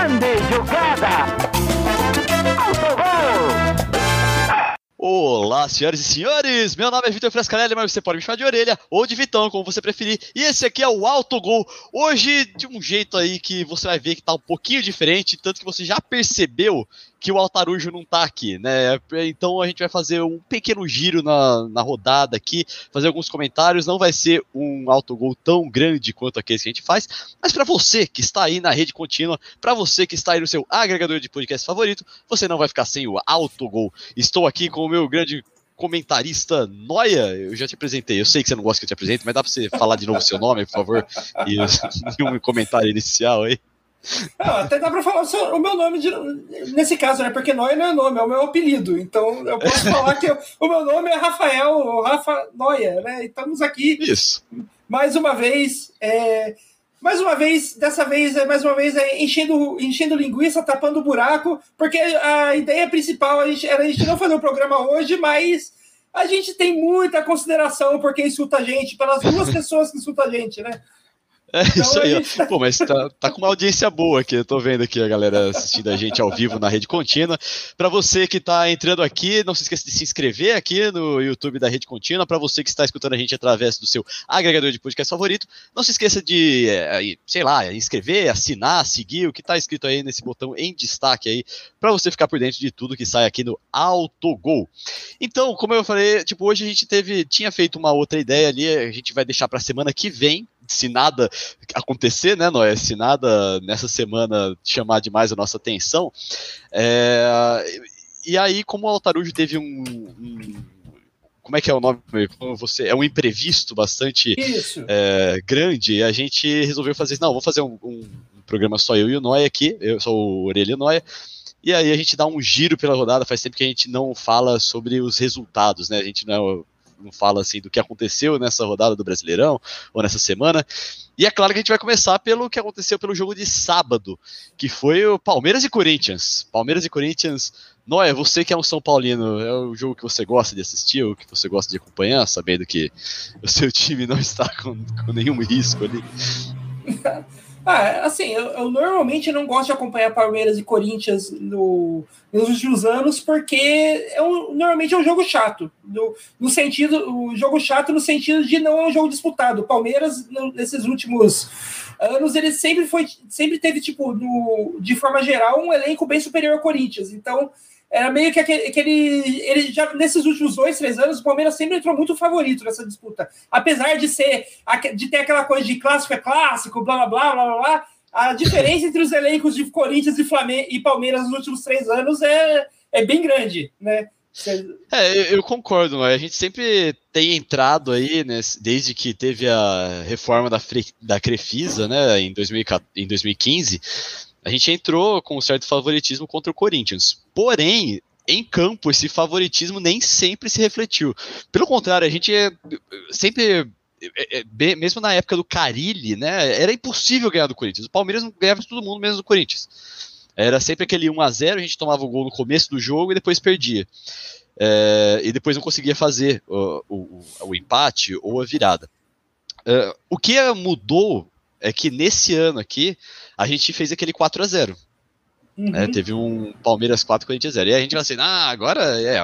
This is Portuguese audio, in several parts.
Grande jogada! Olá, senhoras e senhores! Meu nome é Vitor Frescarelli, mas você pode me chamar de orelha ou de Vitão, como você preferir. E esse aqui é o Autogol. Hoje, de um jeito aí que você vai ver que tá um pouquinho diferente, tanto que você já percebeu que o Altarujo não tá aqui, né? Então a gente vai fazer um pequeno giro na, na rodada aqui, fazer alguns comentários. Não vai ser um autogol tão grande quanto aquele que a gente faz, mas para você que está aí na rede contínua, para você que está aí no seu agregador de podcast favorito, você não vai ficar sem o autogol. Estou aqui com o meu grande comentarista Noia, eu já te apresentei, eu sei que você não gosta que eu te apresente, mas dá para você falar de novo seu nome, por favor, e um comentário inicial aí. Não, até dá pra falar o, seu, o meu nome de, nesse caso, né? Porque Noia não é nome, é o meu apelido. Então eu posso falar que eu, o meu nome é Rafael Rafa Noia, né? Estamos aqui Isso. mais uma vez. É, mais uma vez, dessa vez, é mais uma vez, é, enchendo, enchendo linguiça, tapando buraco, porque a ideia principal a gente, era a gente não fazer o programa hoje, mas a gente tem muita consideração por quem insulta a gente, pelas duas pessoas que insultam a gente, né? É então, isso aí, ó. Pô, mas tá, tá com uma audiência boa aqui. Eu tô vendo aqui a galera assistindo a gente ao vivo na rede contínua. Para você que tá entrando aqui, não se esqueça de se inscrever aqui no YouTube da rede contínua. Para você que está escutando a gente através do seu agregador de podcast favorito, não se esqueça de, é, sei lá, inscrever, assinar, seguir o que tá escrito aí nesse botão em destaque aí, para você ficar por dentro de tudo que sai aqui no Autogol. Então, como eu falei, tipo, hoje a gente teve, tinha feito uma outra ideia ali, a gente vai deixar para semana que vem se nada acontecer, né, Noé? Se nada nessa semana chamar demais a nossa atenção. É, e aí, como o Altarujo teve um, um como é que é o nome? Como você é um imprevisto bastante é, grande. A gente resolveu fazer, não, vamos fazer um, um, programa só eu e o Noé aqui. Eu sou o Orelha Noé. E aí a gente dá um giro pela rodada. Faz tempo que a gente não fala sobre os resultados, né? A gente não não fala assim do que aconteceu nessa rodada do Brasileirão ou nessa semana. E é claro que a gente vai começar pelo que aconteceu pelo jogo de sábado, que foi o Palmeiras e Corinthians. Palmeiras e Corinthians. Noé, você que é um São Paulino, é o jogo que você gosta de assistir, ou que você gosta de acompanhar, sabendo que o seu time não está com, com nenhum risco ali? Ah, assim, eu, eu, normalmente não gosto de acompanhar Palmeiras e Corinthians no, nos últimos anos, porque é um, normalmente é um jogo chato. No, no sentido, o jogo chato no sentido de não é um jogo disputado. O Palmeiras, no, nesses últimos anos, ele sempre foi, sempre teve, tipo, no, de forma geral, um elenco bem superior ao Corinthians. Então, era meio que aquele, aquele, ele já nesses últimos dois, três anos, o Palmeiras sempre entrou muito favorito nessa disputa. Apesar de ser de ter aquela coisa de clássico é clássico, blá blá blá blá blá, a diferença entre os elencos de Corinthians e Flamengo e Palmeiras nos últimos três anos é, é bem grande, né? É, eu concordo, a gente sempre tem entrado aí, né, desde que teve a reforma da, da Crefisa, né, em, 2014, em 2015, a gente entrou com um certo favoritismo contra o Corinthians. Porém, em campo, esse favoritismo nem sempre se refletiu. Pelo contrário, a gente é, sempre é, é, mesmo na época do Carilli, né, era impossível ganhar do Corinthians. O Palmeiras ganhava de todo mundo, menos do Corinthians. Era sempre aquele 1 a 0 a gente tomava o gol no começo do jogo e depois perdia. É, e depois não conseguia fazer o, o, o empate ou a virada. É, o que mudou é que nesse ano aqui a gente fez aquele 4 a 0 Uhum. É, teve um Palmeiras 4, Corinthians 0. E a gente vai assim, ah, agora é.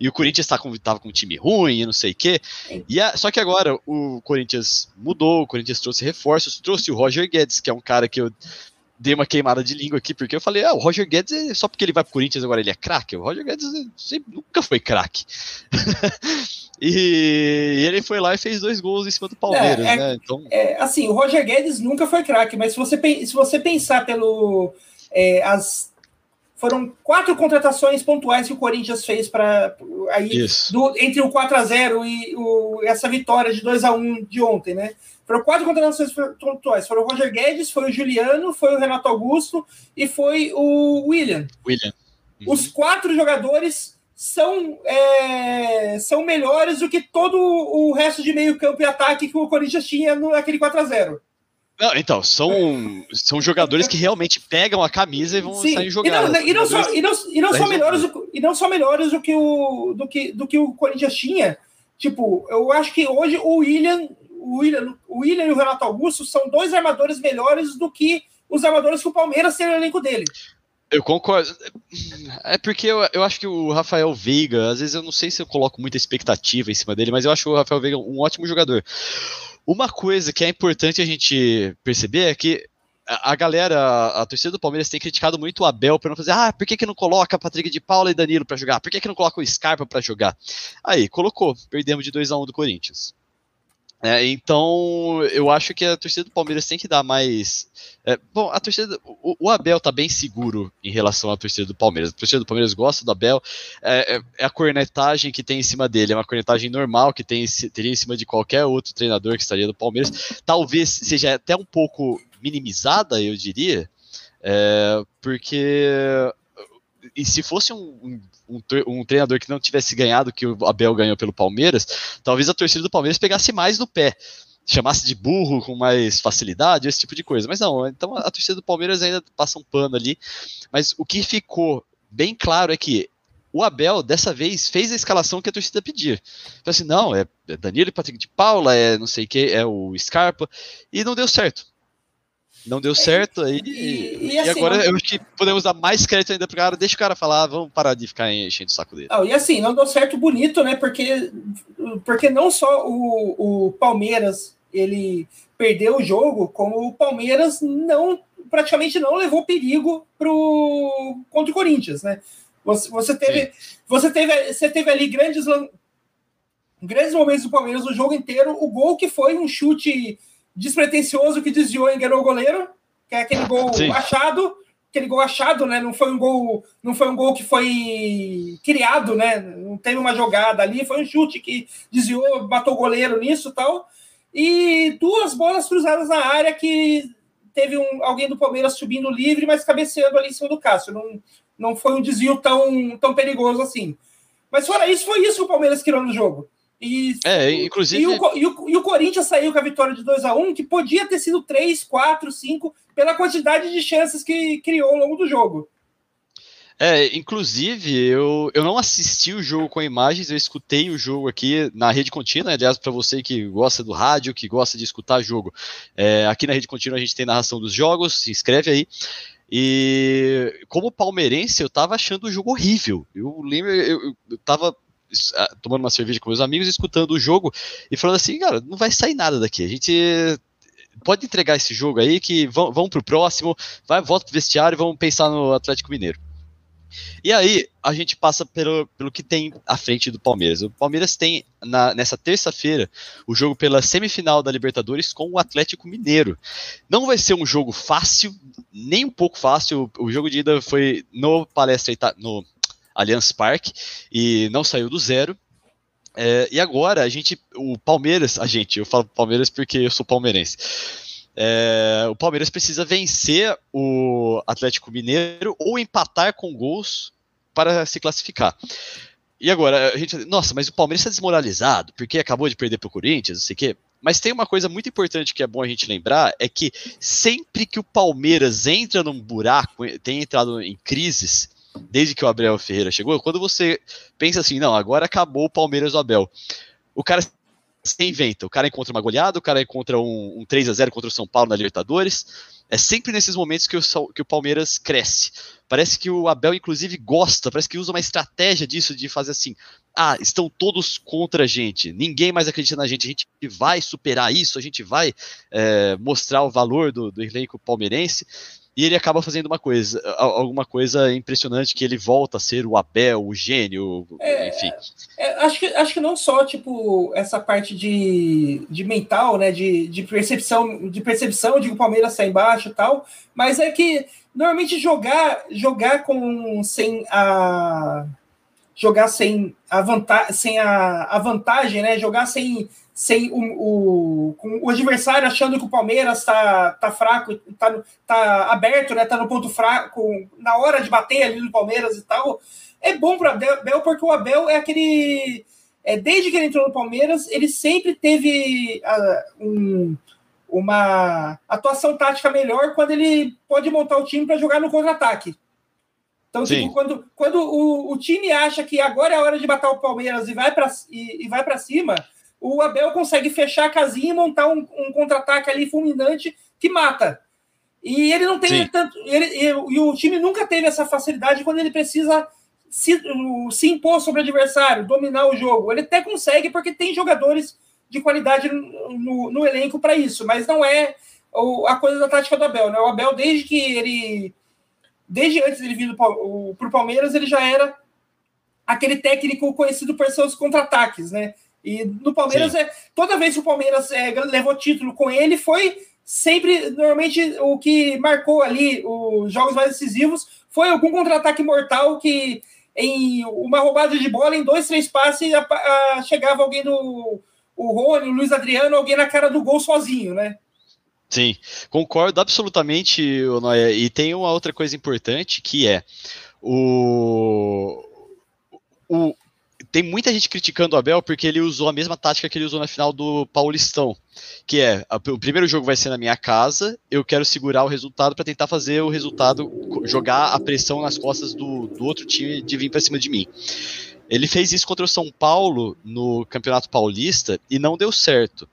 E o Corinthians tá com, tava com um time ruim e não sei o quê. E a, só que agora o Corinthians mudou, o Corinthians trouxe reforços, trouxe o Roger Guedes, que é um cara que eu dei uma queimada de língua aqui, porque eu falei, ah, o Roger Guedes, é, só porque ele vai pro Corinthians agora ele é craque. O Roger Guedes sempre, nunca foi craque. e ele foi lá e fez dois gols em cima do Palmeiras, é, é, né? Então... É, assim, o Roger Guedes nunca foi craque, mas se você, se você pensar pelo. É, as, foram quatro contratações pontuais que o Corinthians fez para aí do, entre o 4 a 0 e o, essa vitória de 2 a 1 de ontem, né? Foram quatro contratações pontuais. Foram o Roger Guedes, foi o Juliano, foi o Renato Augusto e foi o William. William. Uhum. Os quatro jogadores são, é, são melhores do que todo o resto de meio campo e ataque que o Corinthians tinha naquele 4 a 0 não, então, são, são jogadores que realmente pegam a camisa e vão Sim. sair jogando. E não, são, e não, e não são melhores, e não são melhores do que o do que, do que o Corinthians tinha. Tipo, eu acho que hoje o William o William, o William e o Renato Augusto são dois armadores melhores do que os armadores que o Palmeiras tem no elenco dele. Eu concordo. É porque eu, eu acho que o Rafael Veiga, às vezes eu não sei se eu coloco muita expectativa em cima dele, mas eu acho o Rafael Veiga um ótimo jogador. Uma coisa que é importante a gente perceber é que a galera, a, torcida do Palmeiras tem criticado muito o Abel por não fazer, ah, por que, que não coloca Patrick de Paula e Danilo para jogar? Por que, que não coloca o Scarpa para jogar? Aí, colocou, perdemos de 2 a 1 um do Corinthians. É, então, eu acho que a torcida do Palmeiras tem que dar mais. É, bom, a torcida. O, o, Abel tá bem seguro em relação à torcida do Palmeiras. A torcida do Palmeiras gosta do Abel. É, é, é a cornetagem que tem em cima dele. É uma cornetagem normal que tem, teria em cima de qualquer outro treinador que estaria do Palmeiras. Talvez seja até um pouco minimizada, eu diria. É, porque. E se fosse um, um, um, treinador que não tivesse ganhado que o Abel ganhou pelo Palmeiras, talvez a torcida do Palmeiras pegasse mais no pé, chamasse de burro com mais facilidade, esse tipo de coisa. Mas não, então a torcida do Palmeiras ainda passa um pano ali. Mas o que ficou bem claro é que o Abel, dessa vez, fez a escalação que a torcida pedia. Então, assim, não, é Danilo e Patrick de Paula, é não sei o que, é o Scarpa, e não deu certo não deu certo aí. E, e, assim, agora eu acho que podemos dar mais crédito ainda pro cara, deixa o cara falar, vamos parar de ficar enchendo o saco dele. Não, e assim, não deu certo bonito, né? Porque, porque não só o, o Palmeiras ele perdeu o jogo, como o Palmeiras não praticamente não levou perigo pro, contra o Corinthians, né? Você, você teve, você teve, você teve ali grandes, grandes momentos do Palmeiras o jogo inteiro. O gol que foi um chute despretensioso que desviou e enganou o goleiro, que é aquele gol Sim. achado, aquele gol achado, né? Não foi um gol, não foi um gol que foi criado, né? Não teve uma jogada ali, foi um chute que desviou, matou o goleiro nisso, tal. E duas bolas cruzadas na área que teve um, alguém do Palmeiras subindo livre, mas cabeceando ali em cima do Cássio. Não, não foi um desvio tão, tão perigoso assim. Mas fora isso, foi isso que o Palmeiras criou no jogo. E, é, inclusive. E o, e o, e o Corinthians saiu com a vitória de 2 a 1 que podia ter sido 3, 4, 5, pela quantidade de chances que criou ao longo do jogo. É, inclusive, eu, eu não assisti o jogo com imagens, eu escutei o jogo aqui na rede contínua. Aliás, para você que gosta do rádio, que gosta de escutar jogo, é, aqui na rede contínua a gente tem narração dos jogos, se inscreve aí. E como palmeirense, eu tava achando o jogo horrível. Eu lembro, eu, eu tava tomando uma cerveja com meus amigos, escutando o jogo e falando assim, cara, não vai sair nada daqui. A gente pode entregar esse jogo aí que vão, vão pro próximo, vai, volta pro vestiário e vamos pensar no Atlético Mineiro. E aí, a gente passa pelo, pelo que tem à frente do Palmeiras. O Palmeiras tem, na, nessa terça-feira, o jogo pela semifinal da Libertadores com o Atlético Mineiro. Não vai ser um jogo fácil, nem um pouco fácil. O, jogo de ida foi no Palestra no Allianz Parque e não saiu do zero. É, e agora a gente, o Palmeiras, a gente, eu falo Palmeiras porque eu sou palmeirense. É, o Palmeiras precisa vencer o Atlético Mineiro ou empatar com gols para se classificar. E agora, a gente, nossa, mas o Palmeiras está desmoralizado porque acabou de perder para o Corinthians, não sei o quê. Mas tem uma coisa muito importante que é bom a gente lembrar: é que sempre que o Palmeiras entra num buraco, tem entrado em crises, desde que o Abel Ferreira chegou, quando você pensa assim, não, agora acabou o Palmeiras do Abel, o cara se inventa, o cara encontra uma goleada, o cara encontra um, um 3 a 0 contra o São Paulo na Libertadores, é sempre nesses momentos que o, que o Palmeiras cresce. Parece que o Abel, inclusive, gosta, parece que usa uma estratégia disso, de fazer assim: ah, estão todos contra a gente, ninguém mais acredita na gente, a gente vai superar isso, a gente vai é, mostrar o valor do, do elenco palmeirense e ele acaba fazendo uma coisa, alguma coisa impressionante que ele volta a ser o Abel, o gênio, é, enfim. É, acho, que, acho que não só tipo essa parte de, de mental, né, de, de percepção, de percepção de que o Palmeiras está embaixo e tal, mas é que normalmente jogar jogar com sem a jogar sem a vantagem, sem a, a vantagem, né, jogar sem sem o, o, o, adversário achando que o Palmeiras está tá fraco, está tá aberto, né? Tá no ponto fraco, na hora de bater ali no Palmeiras e tal. É bom para Abel porque o Abel é aquele. É, desde que ele entrou no Palmeiras, ele sempre teve uh, um, uma atuação tática melhor quando ele pode montar o time para jogar no contra-ataque. Então, tipo, quando, quando o, o, time acha que agora é a hora de matar o Palmeiras e vai para e, e vai cima, o Abel consegue fechar a casinha e montar um, um contra-ataque ali fulminante que mata. E ele não tem tanto. Ele, e o time nunca teve essa facilidade quando ele precisa se, se impor sobre o adversário, dominar o jogo. Ele até consegue, porque tem jogadores de qualidade no, no elenco para isso, mas não é a coisa da tática do Abel. Né? O Abel, desde que ele. Desde antes dele vir para o Palmeiras, ele já era aquele técnico conhecido por seus contra-ataques, né? E no Palmeiras, é, toda vez que o Palmeiras é, levou título com ele, foi sempre, normalmente, o que marcou ali os jogos mais decisivos foi algum contra-ataque mortal que, em uma roubada de bola, em dois, três passes, a, a, chegava alguém do o Rony, o Luiz Adriano, alguém na cara do gol sozinho, né? Sim, concordo absolutamente, Noia. E tem uma outra coisa importante que é o, o, tem muita gente criticando o Abel porque ele usou a mesma tática que ele usou na final do Paulistão, que é o primeiro jogo vai ser na minha casa, eu quero segurar o resultado para tentar fazer o resultado jogar a pressão nas costas do, do outro time de vir para cima de mim. Ele fez isso contra o São Paulo no Campeonato Paulista e não deu certo.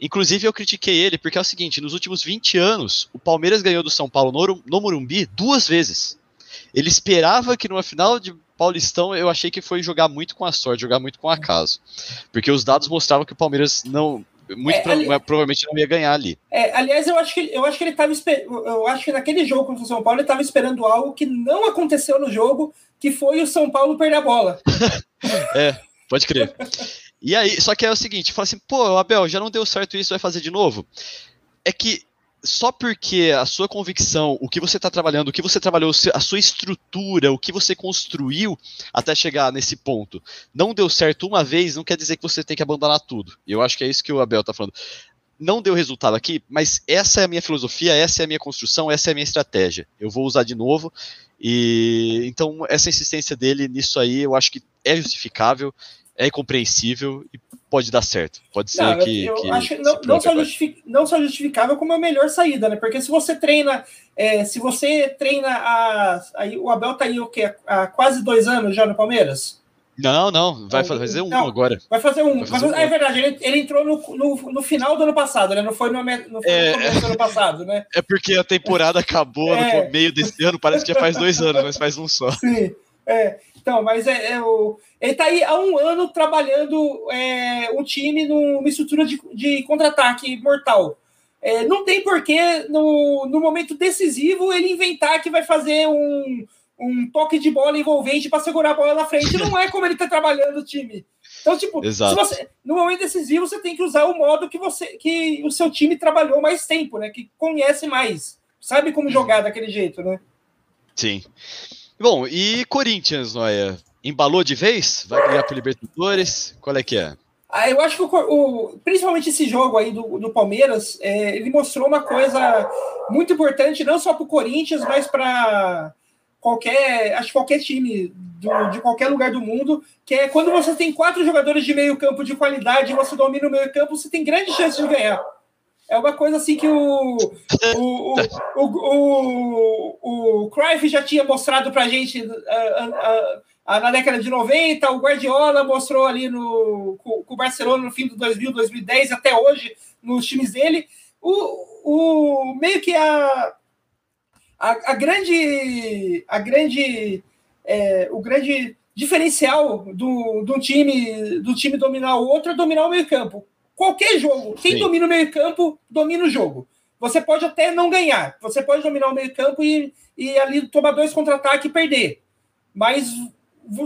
Inclusive, eu critiquei ele porque é o seguinte: nos últimos 20 anos, o Palmeiras ganhou do São Paulo no, no Morumbi duas vezes. Ele esperava que numa final de Paulistão eu achei que foi jogar muito com a sorte, jogar muito com o acaso. Porque os dados mostravam que o Palmeiras não. Muito é, pro, ali, provavelmente não ia ganhar ali. É, aliás, eu acho que eu acho que ele estava eu acho que naquele jogo contra o São Paulo ele estava esperando algo que não aconteceu no jogo, que foi o São Paulo perder a bola. é, pode crer. E aí, só que é o seguinte, fala assim, pô, Abel, já não deu certo isso, vai fazer de novo? É que só porque a sua convicção, o que você está trabalhando, o que você trabalhou, a sua estrutura, o que você construiu até chegar nesse ponto, não deu certo uma vez, não quer dizer que você tem que abandonar tudo. E eu acho que é isso que o Abel está falando. Não deu resultado aqui, mas essa é a minha filosofia, essa é a minha construção, essa é a minha estratégia. Eu vou usar de novo. E então essa insistência dele nisso aí, eu acho que é justificável é compreensível e pode dar certo. Pode ser não, que. Eu, que acho não, não, só justific, não só justificável, como a melhor saída, né? Porque se você treina, é, se você treina a. Aí, o Abel tá aí o quê? Há quase dois anos já no Palmeiras? Não, não, vai fazer um não, agora. Vai fazer um. Vai fazer um. é verdade, ele, ele entrou no, no, no, final do ano passado, né? Não foi no, no, é, começo do ano passado, né? É porque a temporada acabou é. no meio desse ano, parece que já faz dois anos, mas faz um só. Sim, é. Então, mas é, é o, ele está aí há um ano trabalhando é, um time numa estrutura de, de contra-ataque mortal. É, não tem porquê, no, no momento decisivo, ele inventar que vai fazer um, um toque de bola envolvente para segurar a bola na frente. Não é como ele está trabalhando o time. Então, tipo, você, no momento decisivo, você tem que usar o modo que você que o seu time trabalhou mais tempo, né? Que conhece mais, sabe como jogar daquele jeito, né? Sim. Bom, e Corinthians, Noia? Embalou de vez? Vai ganhar pro Libertadores? Qual é que é? Ah, eu acho que o, o, principalmente esse jogo aí do, do Palmeiras, é, ele mostrou uma coisa muito importante, não só para o Corinthians, mas para qualquer, acho qualquer time do, de qualquer lugar do mundo, que é quando você tem quatro jogadores de meio campo de qualidade e você domina o meio campo, você tem grande chance de ganhar. É uma coisa assim que o, o, o, o, o, o Cruyff já tinha mostrado para a gente uh, uh, uh, na década de 90, o Guardiola mostrou ali no, com, o Barcelona no fim do 2000, 2010, até hoje, nos times dele. O, o, meio que a, a, a grande, a grande é, o grande diferencial do, do, time, do time dominar o outro é dominar o meio campo Qualquer jogo, quem Sim. domina o meio-campo, domina o jogo. Você pode até não ganhar, você pode dominar o meio-campo e, e ali tomar dois contra-ataques e perder. Mas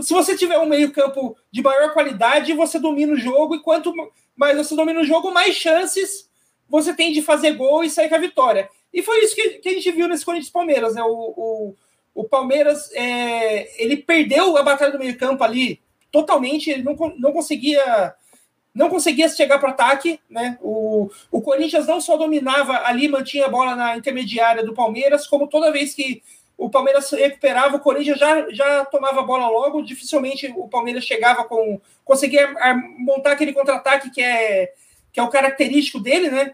se você tiver um meio-campo de maior qualidade, você domina o jogo, e quanto mais você domina o jogo, mais chances você tem de fazer gol e sair com a vitória. E foi isso que, que a gente viu nesse Corinthians Palmeiras, né? O, o, o Palmeiras é, ele perdeu a batalha do meio-campo ali totalmente, ele não, não conseguia não conseguia chegar para ataque, né? O, o Corinthians não só dominava ali, mantinha a bola na intermediária do Palmeiras, como toda vez que o Palmeiras recuperava, o Corinthians já, já tomava a bola logo, dificilmente o Palmeiras chegava com. conseguia montar aquele contra-ataque que é, que é o característico dele, né?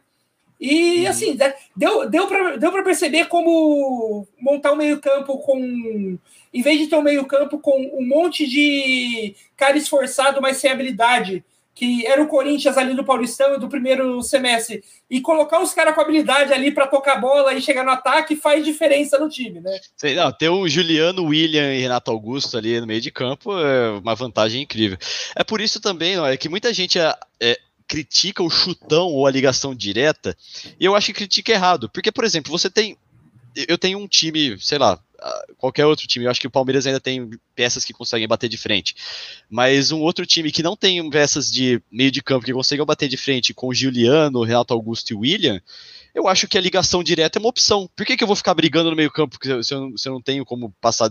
E uhum. assim, deu, deu para deu perceber como montar um meio-campo com. Em vez de ter um meio-campo com um monte de cara esforçado, mas sem habilidade que era o Corinthians ali do Paulistão do primeiro semestre, e colocar os caras com habilidade ali para tocar bola e chegar no ataque faz diferença no time, né? Sei, não, ter o Juliano, William e Renato Augusto ali no meio de campo é uma vantagem incrível. É por isso também, não, é que muita gente é, é, critica o chutão ou a ligação direta, e eu acho que critica errado, porque, por exemplo, você tem. Eu tenho um time, sei lá, qualquer outro time. Eu acho que o Palmeiras ainda tem peças que conseguem bater de frente. Mas um outro time que não tem peças de meio de campo que conseguem bater de frente com Juliano, Renato Augusto e William, eu acho que a ligação direta é uma opção. Por que, que eu vou ficar brigando no meio campo se eu, se eu não tenho como passar,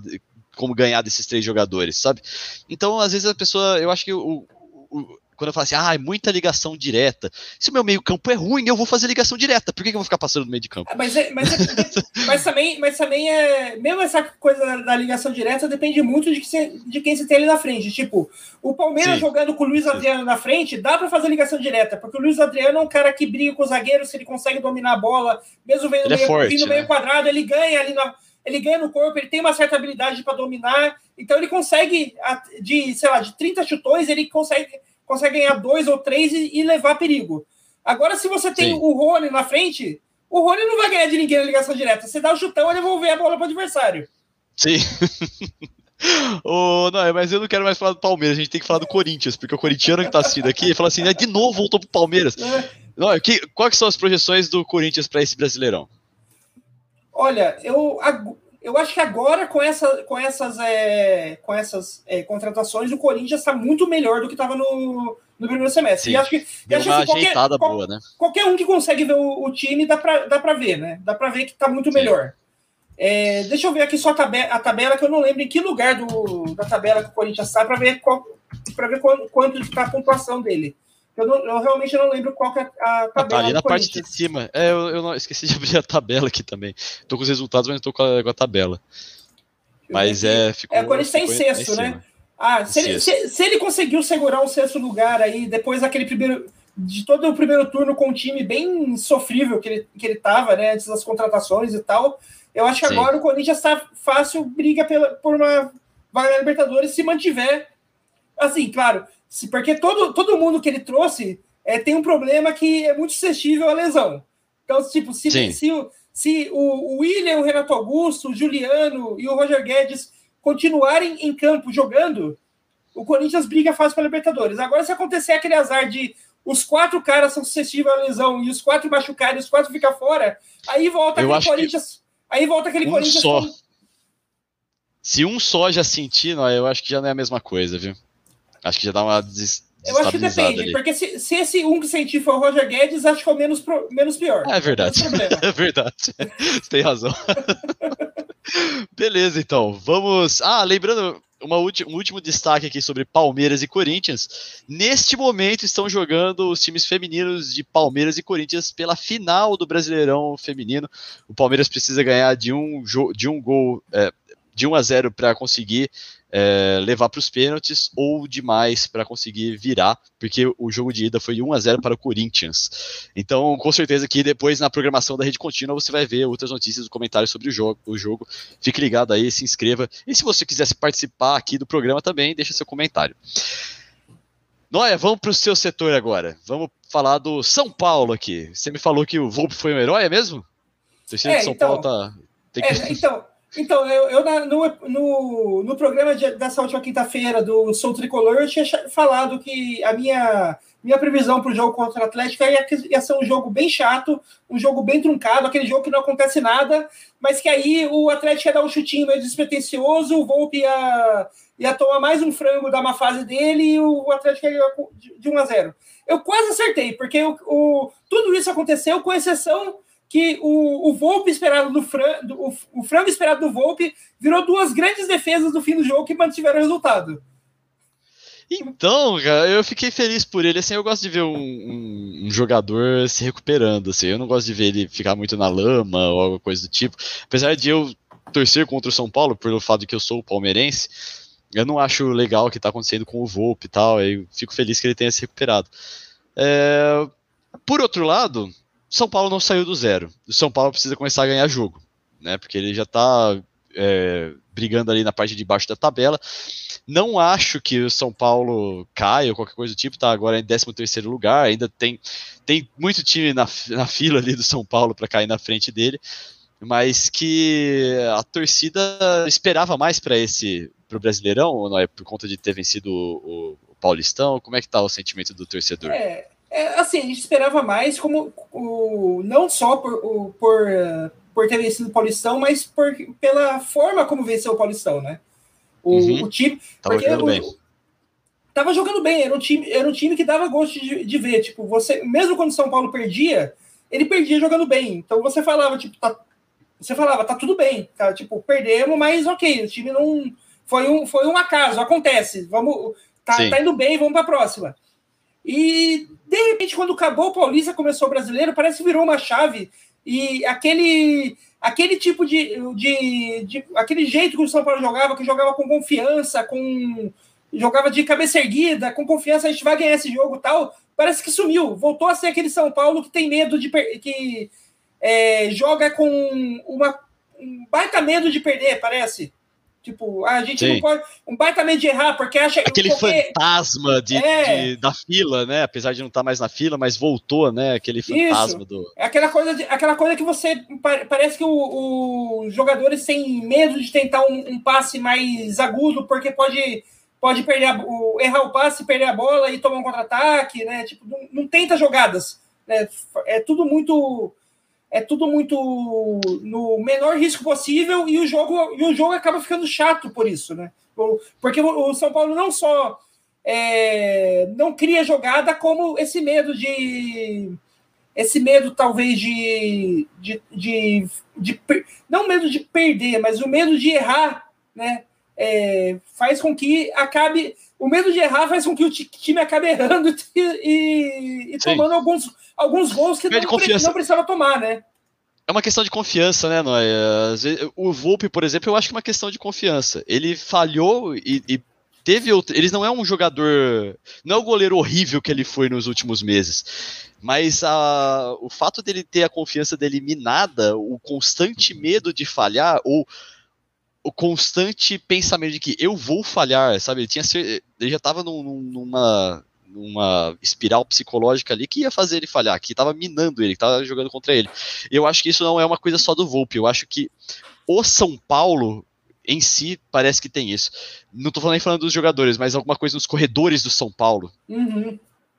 como ganhar desses três jogadores, sabe? Então, às vezes a pessoa, eu acho que o, o quando eu falo assim, ah, é muita ligação direta. Se o meu meio-campo é ruim, eu vou fazer ligação direta. Por que, que eu vou ficar passando no meio de campo? Mas, é, mas, é, mas, também, mas também é. Mesmo essa coisa da, da ligação direta depende muito de, que de quem você tem ali na frente. Tipo, o Palmeiras Sim. jogando com o Luiz Adriano Sim. na frente, dá para fazer ligação direta, porque o Luiz Adriano é um cara que briga com o zagueiro, se ele consegue dominar a bola, mesmo vendo ele é meio, forte, meio né? quadrado, ele ganha ali na. Ele ganha no corpo, ele tem uma certa habilidade para dominar, então ele consegue, de, sei lá, de 30 chutões, ele consegue consegue ganhar dois ou três e, e levar perigo. Agora, se você tem Sim. o Rony na frente, o Rony não vai ganhar de ninguém na ligação direta. Você dá o chutão e devolver a bola para o adversário. Sim. oh, não, mas eu não quero mais falar do Palmeiras, a gente tem que falar do Corinthians, porque o corintiano que está assistindo aqui fala assim, né, de novo voltou pro Palmeiras. É. Não, que, quais são as projeções do Corinthians para esse Brasileirão? Olha, eu eu acho que agora, com, essa, com essas, é, com essas é, contratações, o Corinthians está muito melhor do que estava no, no primeiro semestre. Sim, e acho que, acho assim, qualquer, boa, né? Qualquer um que consegue ver o, o time dá para dá ver, né? Dá para ver que está muito Sim. melhor. É, deixa eu ver aqui só a tabela, a tabela, que eu não lembro em que lugar do, da tabela que o Corinthians está, para ver, qual, ver quanto está a pontuação dele. Eu, não, eu, realmente não lembro qual é a tabela. Ah, tá ali na parte de cima. É, eu, eu não, esqueci de abrir a tabela aqui também. Tô com os resultados, mas não tô com a, com a tabela. Mas é. Ficou, é, agora ele está em sexto, né? Ah, se ele, se, se ele, conseguiu segurar um sexto lugar aí, depois daquele primeiro. De todo o primeiro turno com um time bem sofrível que ele, que ele tava, né? Antes das contratações e tal. Eu acho que Sim. agora o Corinthians está fácil, briga pela, por uma vaga na Libertadores se mantiver. Assim, claro, se, porque todo, todo mundo que ele trouxe é, tem um problema que é muito suscetível à lesão. Então, tipo, se, se, o, se o, o William, o Renato Augusto, o Juliano e o Roger Guedes continuarem em campo jogando, o Corinthians briga fácil para a Libertadores. Agora, se acontecer aquele azar de os quatro caras são suscetíveis à lesão e os quatro machucarem, os quatro ficam fora, aí volta Eu aquele Corinthians. Aí volta aquele um Corinthians. Só. Com... Se um só já sentir, não, eu acho que já não é a mesma coisa, viu? Acho que já dá uma des eu acho que depende, ali. porque se, se, esse um que sentir for o Roger Guedes, acho que é o menos, pro, menos pior. É verdade. É verdade. Você tem razão. Beleza, então. Vamos. Ah, lembrando, uma ulti... um último destaque aqui sobre Palmeiras e Corinthians. Neste momento estão jogando os times femininos de Palmeiras e Corinthians pela final do Brasileirão Feminino. O Palmeiras precisa ganhar de um, de um gol. É, de 1 a 0 para conseguir é, levar para os pênaltis ou demais para conseguir virar, porque o jogo de ida foi 1 a 0 para o Corinthians. Então, com certeza que depois na programação da Rede Contínua você vai ver outras notícias, comentários sobre o jogo, o jogo. Fique ligado aí, se inscreva. E se você quisesse participar aqui do programa também, deixa seu comentário. Noia, vamos para o seu setor agora. Vamos falar do São Paulo aqui. Você me falou que o Volpe foi um herói, é mesmo? O é, de São então, Paulo tá. Tem que... é, então, então, eu, eu no, no, no programa de, dessa última quinta-feira do Sou Tricolor, eu tinha falado que a minha, minha previsão para o jogo contra o Atlético ia, ia ser um jogo bem chato, um jogo bem truncado, aquele jogo que não acontece nada, mas que aí o Atlético ia dar um chutinho meio despretensioso, o Volpe ia, ia tomar mais um frango da má fase dele e o Atlético ia de 1 a 0. Eu quase acertei, porque o, o, tudo isso aconteceu, com exceção que o, o Volpe esperado do, Fran, do o, frango esperado do Volpe virou duas grandes defesas no fim do jogo que mantiveram o resultado. Então, cara, eu fiquei feliz por ele. Assim, eu gosto de ver um, um, um, jogador se recuperando. Assim, eu não gosto de ver ele ficar muito na lama ou alguma coisa do tipo. Apesar de eu torcer contra o São Paulo, pelo fato de que eu sou palmeirense, eu não acho legal o que está acontecendo com o Volpe e tal. Eu fico feliz que ele tenha se recuperado. É... Por outro lado, são Paulo não saiu do zero. O São Paulo precisa começar a ganhar jogo, né? Porque ele já está é, brigando ali na parte de baixo da tabela. Não acho que o São Paulo caia ou qualquer coisa do tipo, tá agora em 13 terceiro lugar, ainda tem, tem muito time na, na fila ali do São Paulo para cair na frente dele, mas que a torcida esperava mais para esse pro Brasileirão, ou não é por conta de ter vencido o, o Paulistão? Como é que tá o sentimento do torcedor? É, é assim, a gente esperava mais como o, não só por, o, por, por ter vencido o Paulistão, mas por, pela forma como venceu o Paulistão, né? O, uhum. o time. Tava jogando o, bem. Tava jogando bem, era um time, era um time que dava gosto de, de ver. Tipo, você, mesmo quando o São Paulo perdia, ele perdia jogando bem. Então você falava, tipo, tá, você falava, tá tudo bem, tá? Tipo, perdemos, mas ok, o time não. Foi um, foi um acaso, acontece. Vamos. Tá, tá indo bem, vamos para a próxima. E, de repente, quando acabou o Paulista, começou o brasileiro, parece que virou uma chave. E aquele, aquele tipo de, de, de, aquele jeito que o São Paulo jogava, que jogava com confiança, com jogava de cabeça erguida, com confiança, a gente vai ganhar esse jogo tal, parece que sumiu. Voltou a ser aquele São Paulo que tem medo de que é, joga com uma, um baita medo de perder, parece. Tipo, a gente Sim. não pode. Um baita medo de errar, porque acha Aquele porque... fantasma de, é. de, da fila, né? Apesar de não estar mais na fila, mas voltou, né? Aquele fantasma Isso. do. É aquela coisa, de, aquela coisa que você. Parece que os jogadores têm medo de tentar um, um, passe mais agudo, porque pode, pode perder a, o, errar o passe, perder a bola e tomar um contra-ataque, né? Tipo, não, não tenta jogadas. Né? É tudo muito é tudo muito no menor risco possível e o jogo, e o jogo acaba ficando chato por isso, né? Porque o São Paulo não só é, não cria jogada, como esse medo de. Esse medo, talvez, de, de, de, de Não medo de perder, mas o medo de errar, né? É, faz com que acabe. O medo de errar faz com que o time acabe errando e, e, e tomando alguns, alguns gols que não, não, precisava tomar, né? É uma questão de confiança, né, Noé? O Volpe, por exemplo, eu acho que é uma questão de confiança. Ele falhou e, e teve outro. Ele não é um jogador. Não é o goleiro horrível que ele foi nos últimos meses. Mas a, o fato dele ter a confiança dele minada, o constante medo de falhar, ou o constante pensamento de que eu vou falhar, sabe? Ele, tinha, ele já estava num, numa uma espiral psicológica ali que ia fazer ele falhar, que estava minando ele, que estava jogando contra ele. Eu acho que isso não é uma coisa só do Volpe, eu acho que o São Paulo em si parece que tem isso. Não estou nem falando dos jogadores, mas alguma coisa nos corredores do São Paulo. Uhum.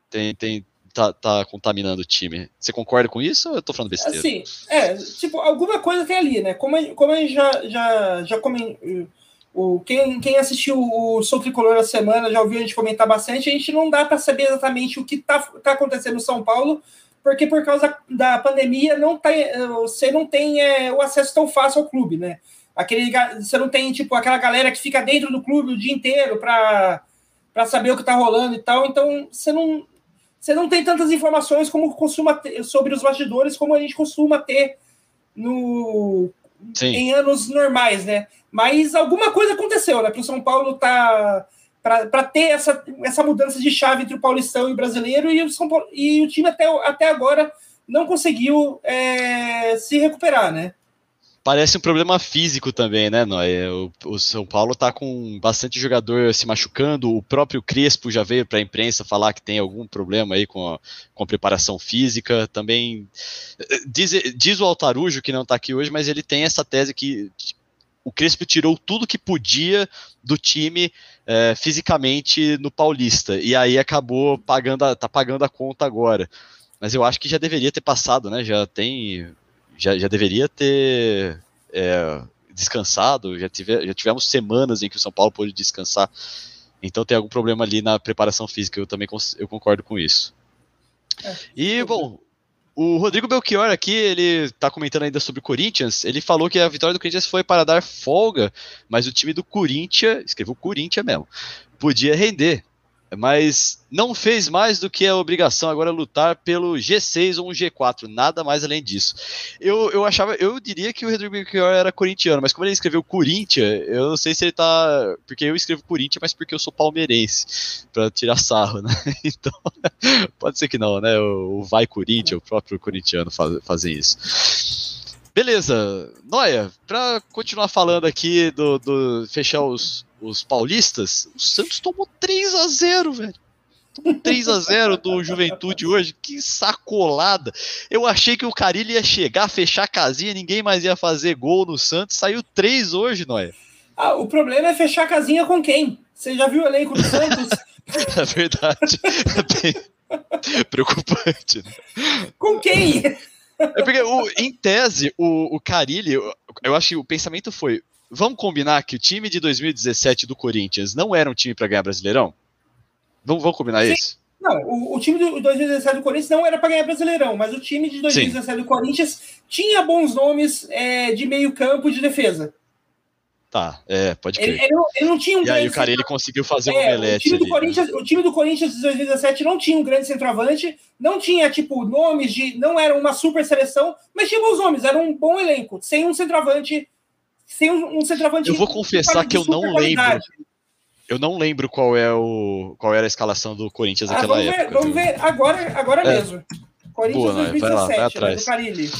Tem, tem, tá, tá, contaminando o time. Você concorda com isso ou eu tô falando besteira? Assim, é, tipo, alguma coisa tem ali, né? Como, como a já, já, já comentei o, quem, quem assistiu o Sou Tricolor a semana já ouviu a gente comentar bastante. A gente não dá para saber exatamente o que está tá acontecendo no São Paulo, porque por causa da pandemia não tá, você não tem é, o acesso tão fácil ao clube, né? Aquele, você não tem tipo aquela galera que fica dentro do clube o dia inteiro para saber o que está rolando e tal. Então você não, você não tem tantas informações como costuma ter, sobre os bastidores como a gente costuma ter no, em anos normais, né? Mas alguma coisa aconteceu, né? Para o São Paulo tá para ter essa, essa mudança de chave entre o Paulistão e o brasileiro, e o, São Paulo, e o time até, até agora não conseguiu é, se recuperar, né? Parece um problema físico também, né, Noé? O, o, São Paulo tá com bastante jogador se machucando. O próprio Crespo já veio para a imprensa falar que tem algum problema aí com a, com a preparação física. Também diz, diz o Altarujo, que não está aqui hoje, mas ele tem essa tese que o Crespo tirou tudo que podia do time é, fisicamente no Paulista e aí acabou pagando a, tá pagando a conta agora. Mas eu acho que já deveria ter passado, né? Já tem, já, já deveria ter é, descansado. Já, tive, já tivemos semanas em que o São Paulo pôde descansar. Então tem algum problema ali na preparação física. Eu também eu concordo com isso. É, e bom, o Rodrigo Belchior aqui, ele tá comentando ainda sobre o Corinthians. Ele falou que a vitória do Corinthians foi para dar folga, mas o time do Corinthians, escreveu Corinthians mesmo, podia render mas não fez mais do que a obrigação agora lutar pelo G6 ou um G4, nada mais além disso. Eu, eu achava, eu diria que o Rodrigo Belchior era corintiano, mas como ele escreveu Corinthians, eu não sei se ele tá, porque eu escrevo Corinthians, mas porque eu sou palmeirense, para tirar sarro, né? Então, pode ser que não, né? O, o vai Corinthians, o próprio corintiano faz, fazem isso. Beleza, Noia, para continuar falando aqui do, do fechar os os paulistas, o Santos tomou 3 a 0 velho. Tomou 3 a 0 do Juventude hoje, que sacolada. Eu achei que o Carilli ia chegar, fechar a casinha, ninguém mais ia fazer gol no Santos. Saiu 3 hoje, Noé. Ah, o problema é fechar a casinha com quem? Você já viu o elenco do Santos? é verdade. É bem preocupante. Né? Com quem? É porque, o, em tese, o, o Carilli, eu, eu acho que o pensamento foi: vamos combinar que o time de 2017 do Corinthians não era um time para ganhar Brasileirão? Vamos, vamos combinar Sim. isso? Não, o, o, time de 2017 do Corinthians não era para ganhar Brasileirão, mas o time de 2017 Sim. do Corinthians tinha bons nomes é, de meio campo e de defesa. Tá, é, pode crer. Ele, ele, não, ele não, tinha um e aí o cara ele conseguiu fazer um é, omelete. O time, do Corinthians, o time do Corinthians de 2017 não tinha um grande centroavante, não tinha, tipo, nomes de. Não era uma super seleção, mas tinha bons nomes, era um bom elenco, sem um centroavante. Sem um, um centroavante. Eu vou confessar que eu não lembro. Eu não lembro qual é o qual era a escalação do Corinthians ah, naquela vamos época. Ver, vamos ver agora, agora é. mesmo. Corinthians Boa, 2017, vai lá, vai né, atrás. do Carilli.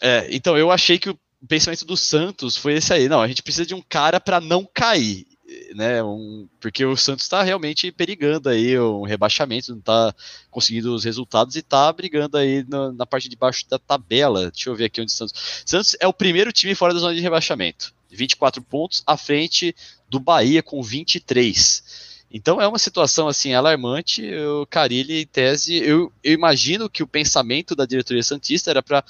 É, então eu achei que o o pensamento do Santos foi esse aí. Não, a gente precisa de um cara para não cair, né? Um, porque o Santos está realmente perigando aí um rebaixamento, não está conseguindo os resultados e está brigando aí na, na, parte de baixo da tabela. Deixa eu ver aqui onde o Santos. Santos é o primeiro time fora da zona de rebaixamento. 24 pontos à frente do Bahia com 23. Então é uma situação assim alarmante. O Carilli, em tese, eu, eu imagino que o pensamento da diretoria santista era para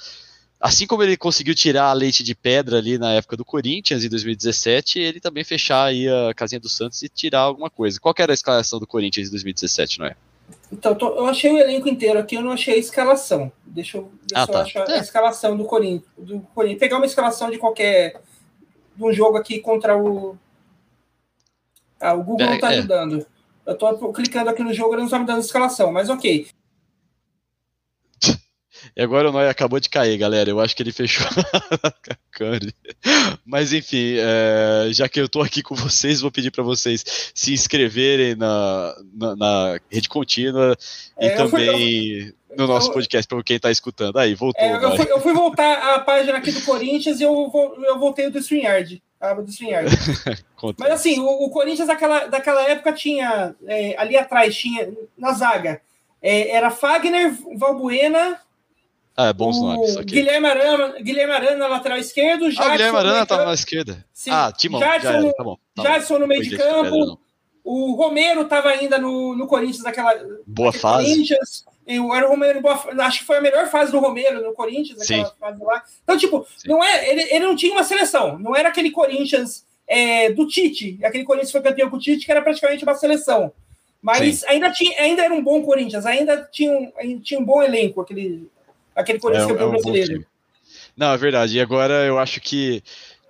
assim como ele conseguiu tirar a leite de pedra ali na época do Corinthians, em 2017, ele também fechar aí a casinha do Santos e tirar alguma coisa. Qual era a escalação do Corinthians em 2017, não é? Então, tô, eu achei o elenco inteiro aqui, eu não achei a escalação. Deixa eu, deixa ah, tá. eu achar é. a escalação do Corinthians, do Corinthians. Pegar uma escalação de qualquer. de um jogo aqui contra o. Ah, o Google é, não tá é. ajudando. Eu tô clicando aqui no jogo, ele não tá me dando a escalação, mas ok. E agora o Noia acabou de cair, galera. Eu acho que ele fechou a Mas enfim, é, já que eu tô aqui com vocês, vou pedir para vocês se inscreverem na, na, na rede contínua e é, também fui, no nosso eu, podcast para quem está escutando. Aí, voltou. É, eu, fui, eu, fui, voltar a página aqui do Corinthians e eu, eu voltei do StreamYard. do StreamYard. Mas assim, o, o, Corinthians daquela, daquela época tinha, é, ali atrás, tinha na zaga, é, era Fagner, Valbuena ah, é bons nomes. Okay. Guilherme Arana, Guilherme Arana na lateral esquerdo. Jadson ah, Guilherme Arana estava na esquerda. Sim. Ah, Timão. Jadson, já tá bom. Tá Jadson no meio de campo. o Romero estava ainda no, no Corinthians naquela. Boa fase. Corinthians. Era o Romero, acho que foi a melhor fase do Romero no Corinthians, naquela Sim. fase lá. Então, tipo, não é, ele, ele não tinha uma seleção, não era aquele Corinthians é, do Tite, aquele Corinthians que foi campeão com o Tite, que era praticamente uma seleção. Mas ainda, tinha, ainda era um bom Corinthians, ainda tinha um, tinha um bom elenco, aquele, aquele Corinthians é, campeão é brasileiro. Não, é verdade. E agora eu acho que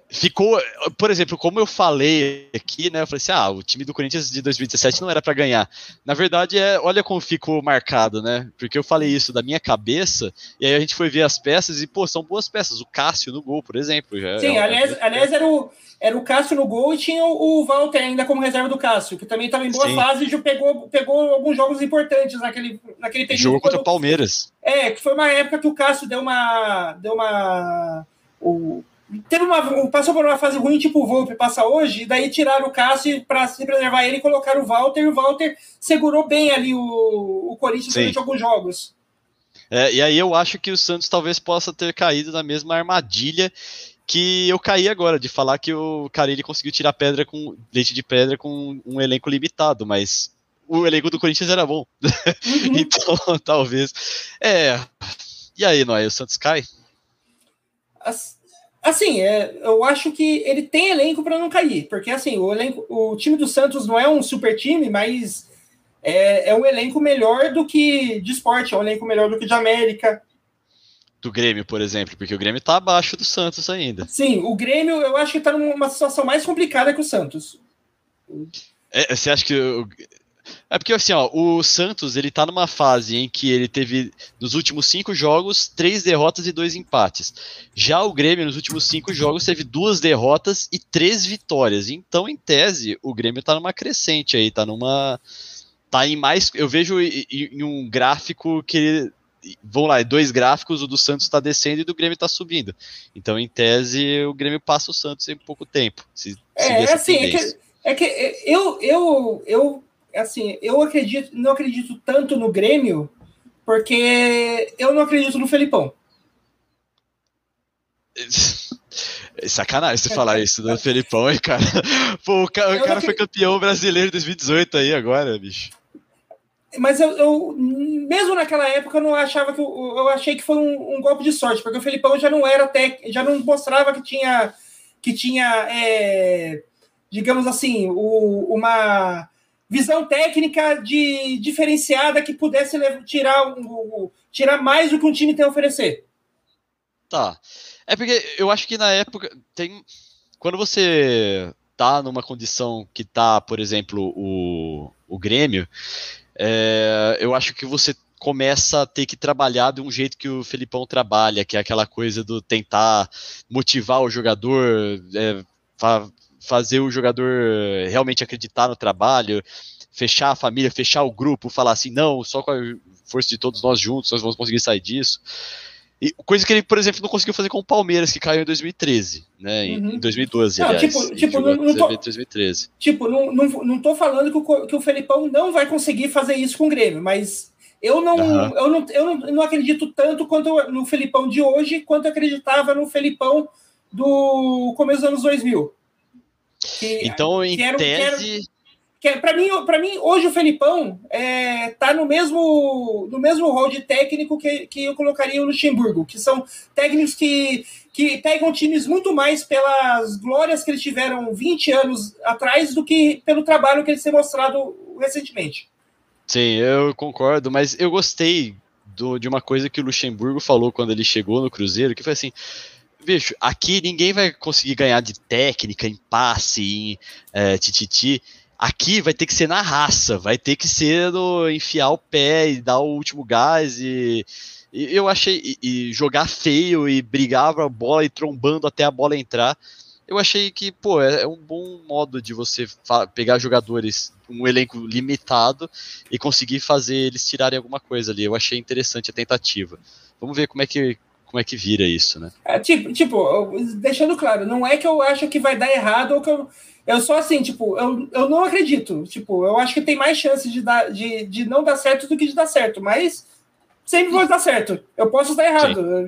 ficou, por exemplo, como eu falei aqui, né? Eu falei assim: ah, o time do Corinthians de 2017 não era para ganhar. Na verdade, é, olha como ficou marcado, né? Porque eu falei isso da minha cabeça, e aí a gente foi ver as peças e, pô, são boas peças. O Cássio no gol, por exemplo. Já, Sim, é aliás, aliás era, o, era o Cássio no gol e tinha o, o Walter ainda como reserva do Cássio, que também estava em boa Sim. fase e pegou, pegou alguns jogos importantes naquele, naquele período. Jogou contra o Palmeiras. É, que foi uma época que o Cássio deu uma. Deu uma. O, teve uma, passou por uma fase ruim, tipo o Volpe passa hoje, e daí tiraram o Cássio para se preservar ele e colocaram o Walter, e o Walter segurou bem ali o, o Corinthians Sim. durante alguns jogos. É, e aí eu acho que o Santos talvez possa ter caído na mesma armadilha que eu caí agora, de falar que o Carilli conseguiu tirar pedra com leite de pedra com um elenco limitado, mas o elenco do Corinthians era bom. Uhum. então, talvez. É. E aí, Noé, o Santos cai? As Assim, é, eu acho que ele tem elenco para não cair, porque assim, o, elenco, o time do Santos não é um super time, mas é, é um elenco melhor do que de esporte, é um elenco melhor do que de América. Do Grêmio, por exemplo, porque o Grêmio está abaixo do Santos ainda. Sim, o Grêmio eu acho que está numa situação mais complicada que o Santos. É, você acha que é porque assim, ó, o Santos ele tá numa fase em que ele teve nos últimos cinco jogos três derrotas e dois empates. Já o Grêmio nos últimos cinco jogos teve duas derrotas e três vitórias. Então, em tese, o Grêmio tá numa crescente aí, tá numa tá em mais, eu vejo em, um gráfico que vamos lá, dois gráficos, o do Santos está descendo e do Grêmio está subindo. Então, em tese, o Grêmio passa o Santos em pouco tempo. Se, é, assim, é que, É que eu, eu, eu, assim, eu acredito, não acredito tanto no Grêmio, porque eu não acredito no Felipão. É sacanagem você falar isso do Felipão, hein, cara? Pô, o cara, o cara foi campeão brasileiro em 2018 aí agora, bicho. Mas eu, eu, mesmo naquela época, eu não achava que. Eu, eu achei que foi um, um, golpe de sorte, porque o Felipão já não era até. já não mostrava que tinha. que tinha. É, digamos assim, o, uma visão técnica de diferenciada que pudesse tirar, um, tirar mais do que um time tem a oferecer. Tá. É porque eu acho que na época tem. Quando você tá numa condição que tá, por exemplo, o, o Grêmio, é, eu acho que você começa a ter que trabalhar de um jeito que o Felipão trabalha, que é aquela coisa do tentar motivar o jogador, é, fazer o jogador realmente acreditar no trabalho, fechar a família, fechar o grupo, falar assim, não, só com a força de todos nós juntos nós vamos conseguir sair disso. E, coisa que ele, por exemplo, não conseguiu fazer com o Palmeiras, que caiu em 2013, né? Uhum. Em 2012, não, aliás. Tipo, tipo não, não tô, 2013. Tipo, não, não, não tô falando que o, que o Felipão não vai conseguir fazer isso com o Grêmio, mas eu não, uhum. eu não, eu não, não acredito tanto quanto no Felipão de hoje, quanto eu acreditava no Felipão do começo dos anos 2000. Que, então, em que era, tese é, para mim, para mim hoje o Felipão é, tá no mesmo no mesmo rol de técnico que, que eu colocaria o Luxemburgo, que são técnicos que, que pegam times muito mais pelas glórias que eles tiveram 20 anos atrás do que pelo trabalho que eles têm mostrado recentemente. Sim, eu concordo, mas eu gostei do, de uma coisa que o Luxemburgo falou quando ele chegou no Cruzeiro, que foi assim, bicho, aqui ninguém vai conseguir ganhar de técnica, em passe, em é, tititi, Aqui vai ter que ser na raça, vai ter que ser no enfiar o pé e dar o último gás e, eu achei e, e, jogar feio e brigar a bola e trombando até a bola entrar. Eu achei que, pô, é, é um bom modo de você pegar jogadores, um elenco limitado e conseguir fazer eles tirarem alguma coisa ali. Eu achei interessante a tentativa. Vamos ver como é que como é que vira isso, né? É, tipo, tipo, deixando claro, não é que eu acho que vai dar errado ou que eu eu sou assim, tipo, eu, eu não acredito. Tipo, eu acho que tem mais chance de, dar, de, de não dar certo do que de dar certo, mas sempre vai dar certo. Eu posso estar errado.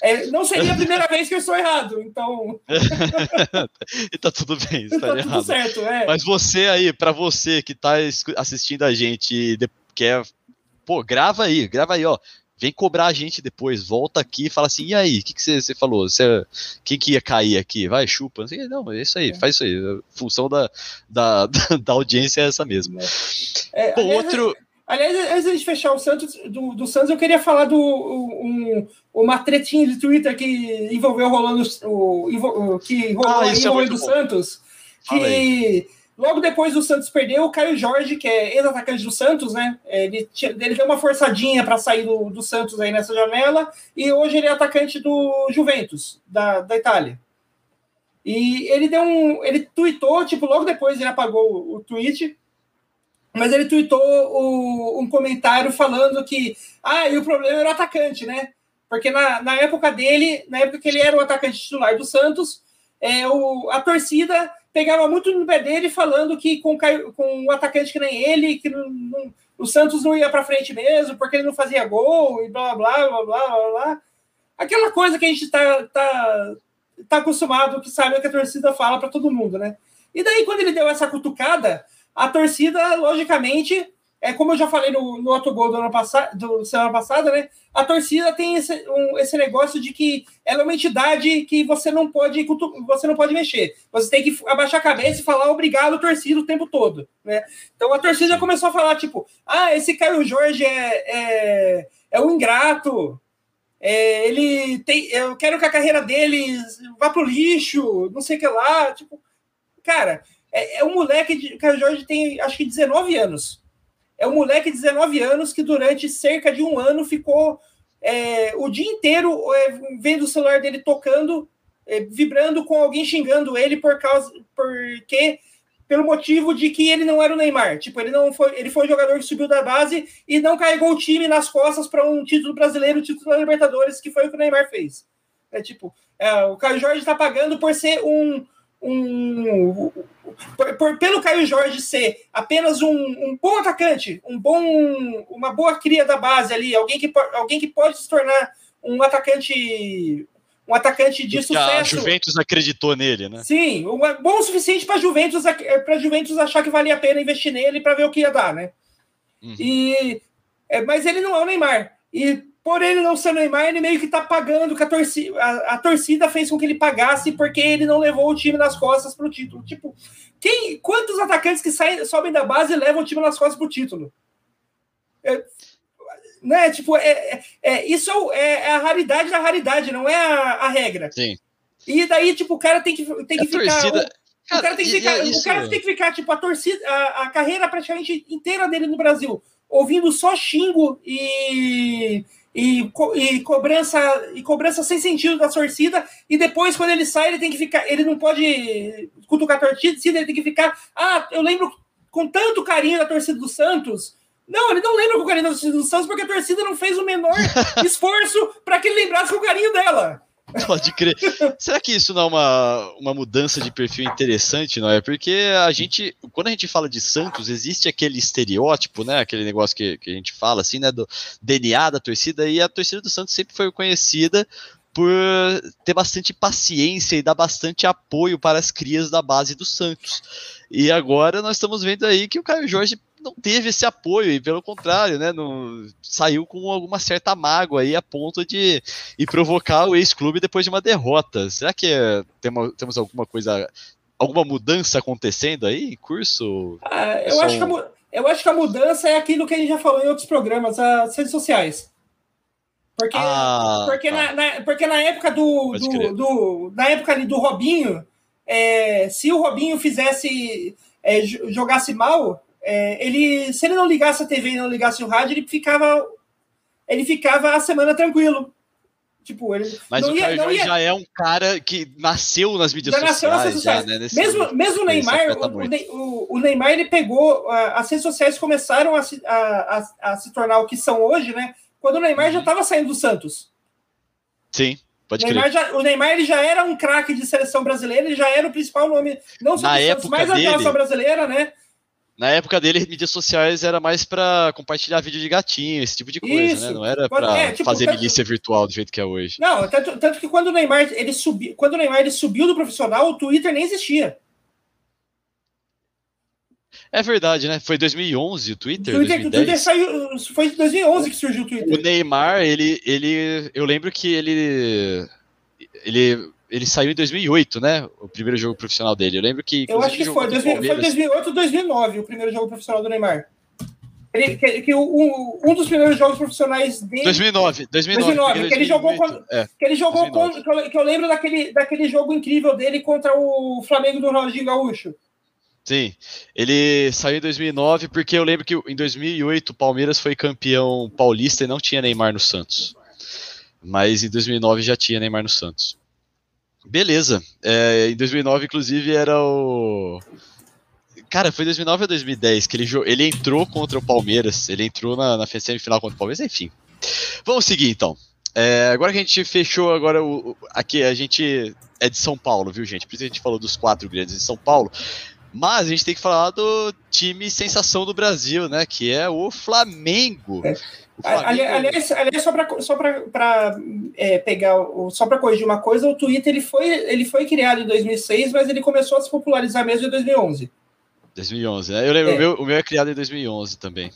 É, não seria a primeira vez que eu estou errado, então. e tá tudo bem, está tá errado. Tudo certo, é. Mas você aí, para você que tá assistindo a gente e quer. Pô, grava aí, grava aí, ó vem cobrar a gente depois, volta aqui e fala assim, e aí, o que, que você, você falou? Você, quem que ia cair aqui? Vai, chupa. Não, é isso aí, é. faz isso aí. A função da, da, da audiência é essa mesma. É, Pô, aliás, outro... Aliás, antes de fechar o Santos, do, do Santos, eu queria falar do um, uma tretinha de Twitter que envolveu rolando o, que rolou ah, envolvendo é o Santos. Que Logo depois do Santos perder, o Caio Jorge, que é ex-atacante do Santos, né? Ele, ele deu uma forçadinha para sair do, do, Santos aí nessa janela, e hoje ele é atacante do Juventus, da, da Itália. E ele deu um. Ele tweetou, tipo, logo depois ele apagou o, o tweet, mas ele tweetou o, um comentário falando que. Ah, e o problema era o atacante, né? Porque na, na época dele, na época que ele era o atacante titular do Santos, é, o, a torcida pegava muito no pé dele, falando que com, com um atacante que nem ele, que não, não, o Santos não ia para frente mesmo, porque ele não fazia gol, e blá, blá, blá, blá, blá, blá. Aquela coisa que a gente tá, tá, tá acostumado, que sabe que a torcida fala para todo mundo, né? E daí, quando ele deu essa cutucada, a torcida, logicamente, é como eu já falei no, no outro gol do ano passado, do semana passada, né? A torcida tem esse, um, esse negócio de que ela é uma entidade que você não pode você não pode mexer. Você tem que abaixar a cabeça e falar obrigado, torcida, o tempo todo, né? Então a torcida começou a falar tipo, ah, esse Caio Jorge é, é, é um ingrato. É, ele tem, eu quero que a carreira dele vá pro lixo, não sei o que lá, tipo, cara, é, é um moleque de Caio Jorge tem acho que 19 anos é um moleque de 19 anos que durante cerca de um ano ficou é, o dia inteiro é, vendo o celular dele tocando, é, vibrando com alguém xingando ele por causa porque pelo motivo de que ele não era o Neymar. Tipo, ele não foi, ele foi um jogador que subiu da base e não carregou o time nas costas para um título brasileiro, título da Libertadores, que foi o que o Neymar fez. É tipo, é, o Caio Jorge está pagando por ser um, um por, por, pelo Caio Jorge ser apenas um, um, bom atacante, um bom, uma boa cria da base ali, alguém que, alguém que pode se tornar um atacante um atacante de Porque sucesso. A Juventus acreditou nele, né? Sim, um, bom o suficiente para Juventus para Juventus achar que valia a pena investir nele para ver o que ia dar, né? Uhum. E é, mas ele não é o Neymar. E por ele não ser Neymar, ele meio que tá pagando que a torcida, a, a torcida fez com que ele pagasse porque ele não levou o time nas costas pro título. Tipo, quem, quantos atacantes que saem, sobem da base e levam o time nas costas pro título? É, né? Tipo, é, é, é isso é, é, a raridade da raridade, não é a, a, regra. Sim. E daí, tipo, o cara tem que, tem que ficar. Torcida... O, o, cara tem que ficar, é o cara tem que ficar, tipo, a torcida, a, a carreira praticamente inteira dele no Brasil, ouvindo só xingo e e, e, cobrança e cobrança sem sentido da torcida e depois quando ele sai ele tem que ficar ele não pode cutucar a torcida ele tem que ficar ah eu lembro com tanto carinho da torcida do Santos. Não ele não lembra com carinho da torcida do Santos porque a torcida não fez o menor esforço para que ele lembrasse com o carinho dela Pode crer. Será que isso não é uma, uma mudança de perfil interessante, não é? Porque a gente, quando a gente fala de Santos, existe aquele estereótipo, né? Aquele negócio que, que a gente fala, assim, né? Do DNA da torcida, e a torcida do Santos sempre foi conhecida por ter bastante paciência e dar bastante apoio para as crias da base do Santos. E agora nós estamos vendo aí que o Caio Jorge não teve esse apoio, e pelo contrário, né, no, saiu com alguma certa mágoa aí a ponto de ir provocar o ex-clube depois de uma derrota. Será que é, temos, temos alguma coisa, alguma mudança acontecendo aí em curso? Ah, eu, acho que a, eu acho que a mudança é aquilo que a gente já falou em outros programas, as redes sociais. Porque, ah, porque, tá. na, na, porque na época do, do, do, na época ali do Robinho, é, se o Robinho fizesse é, jogasse mal, é, ele, se ele não ligasse a TV e não ligasse o rádio, ele ficava, ele ficava a semana tranquilo. Tipo, ele Mas o Caio ia... já é um cara que nasceu nas mídias já sociais. Nas redes sociais. Já, né, mesmo, mesmo o Neymar, o, o, o, Neymar ele pegou, as redes sociais começaram a se, a, a, a se tornar o que são hoje, né? Quando o Neymar uhum. já estava saindo do Santos. Sim. Pode o Neymar, já, o Neymar ele já era um craque de seleção brasileira, ele já era o principal nome, não só do Santos, mas da seleção brasileira, né? Na época dele, mídias sociais era mais para compartilhar vídeo de gatinho, esse tipo de coisa, né? Isso. né? Não era para é, tipo, fazer tanto... milícia virtual do jeito que é hoje. Não, tanto, tanto que quando o Neymar ele subiu, quando o Neymar ele subiu do profissional, o Twitter nem existia. É verdade, né? Foi 2011 o Twitter. O Twitter, o Twitter saiu, foi em 2011 que surgiu o Twitter. O Neymar, ele, ele, eu lembro que ele, ele ele saiu em 2008, né? O primeiro jogo profissional dele. Eu lembro que. Eu acho que foi. 2000, foi 2008 ou 2009 o primeiro jogo profissional do Neymar. Ele, que, que o, um dos primeiros jogos profissionais dele. 2009. 2009, 2009 que ele jogou. Com, é, que ele jogou com, que, eu, que eu lembro daquele, daquele jogo incrível dele contra o Flamengo do Ronaldinho Gaúcho. Sim, ele saiu em 2009 porque eu lembro que em 2008 o Palmeiras foi campeão paulista e não tinha Neymar no Santos. Mas em 2009 já tinha Neymar no Santos. Beleza. É, em 2009, inclusive, era o. Cara, foi 2009 ou 2010 que ele, ele entrou contra o Palmeiras. Ele entrou na, na semifinal contra o Palmeiras, enfim. Vamos seguir então. É, agora que a gente fechou, agora o, aqui a gente é de São Paulo, viu, gente? Por isso a gente falou dos quatro grandes de São Paulo. Mas a gente tem que falar do time sensação do Brasil, né? Que é o Flamengo. É. Aliás, aliás, só para só é, pegar, só para corrigir uma coisa, o Twitter ele foi, ele foi criado em 2006, mas ele começou a se popularizar mesmo em 2011. 2011, né? Eu lembro, é. o, meu, o meu é criado em 2011 também.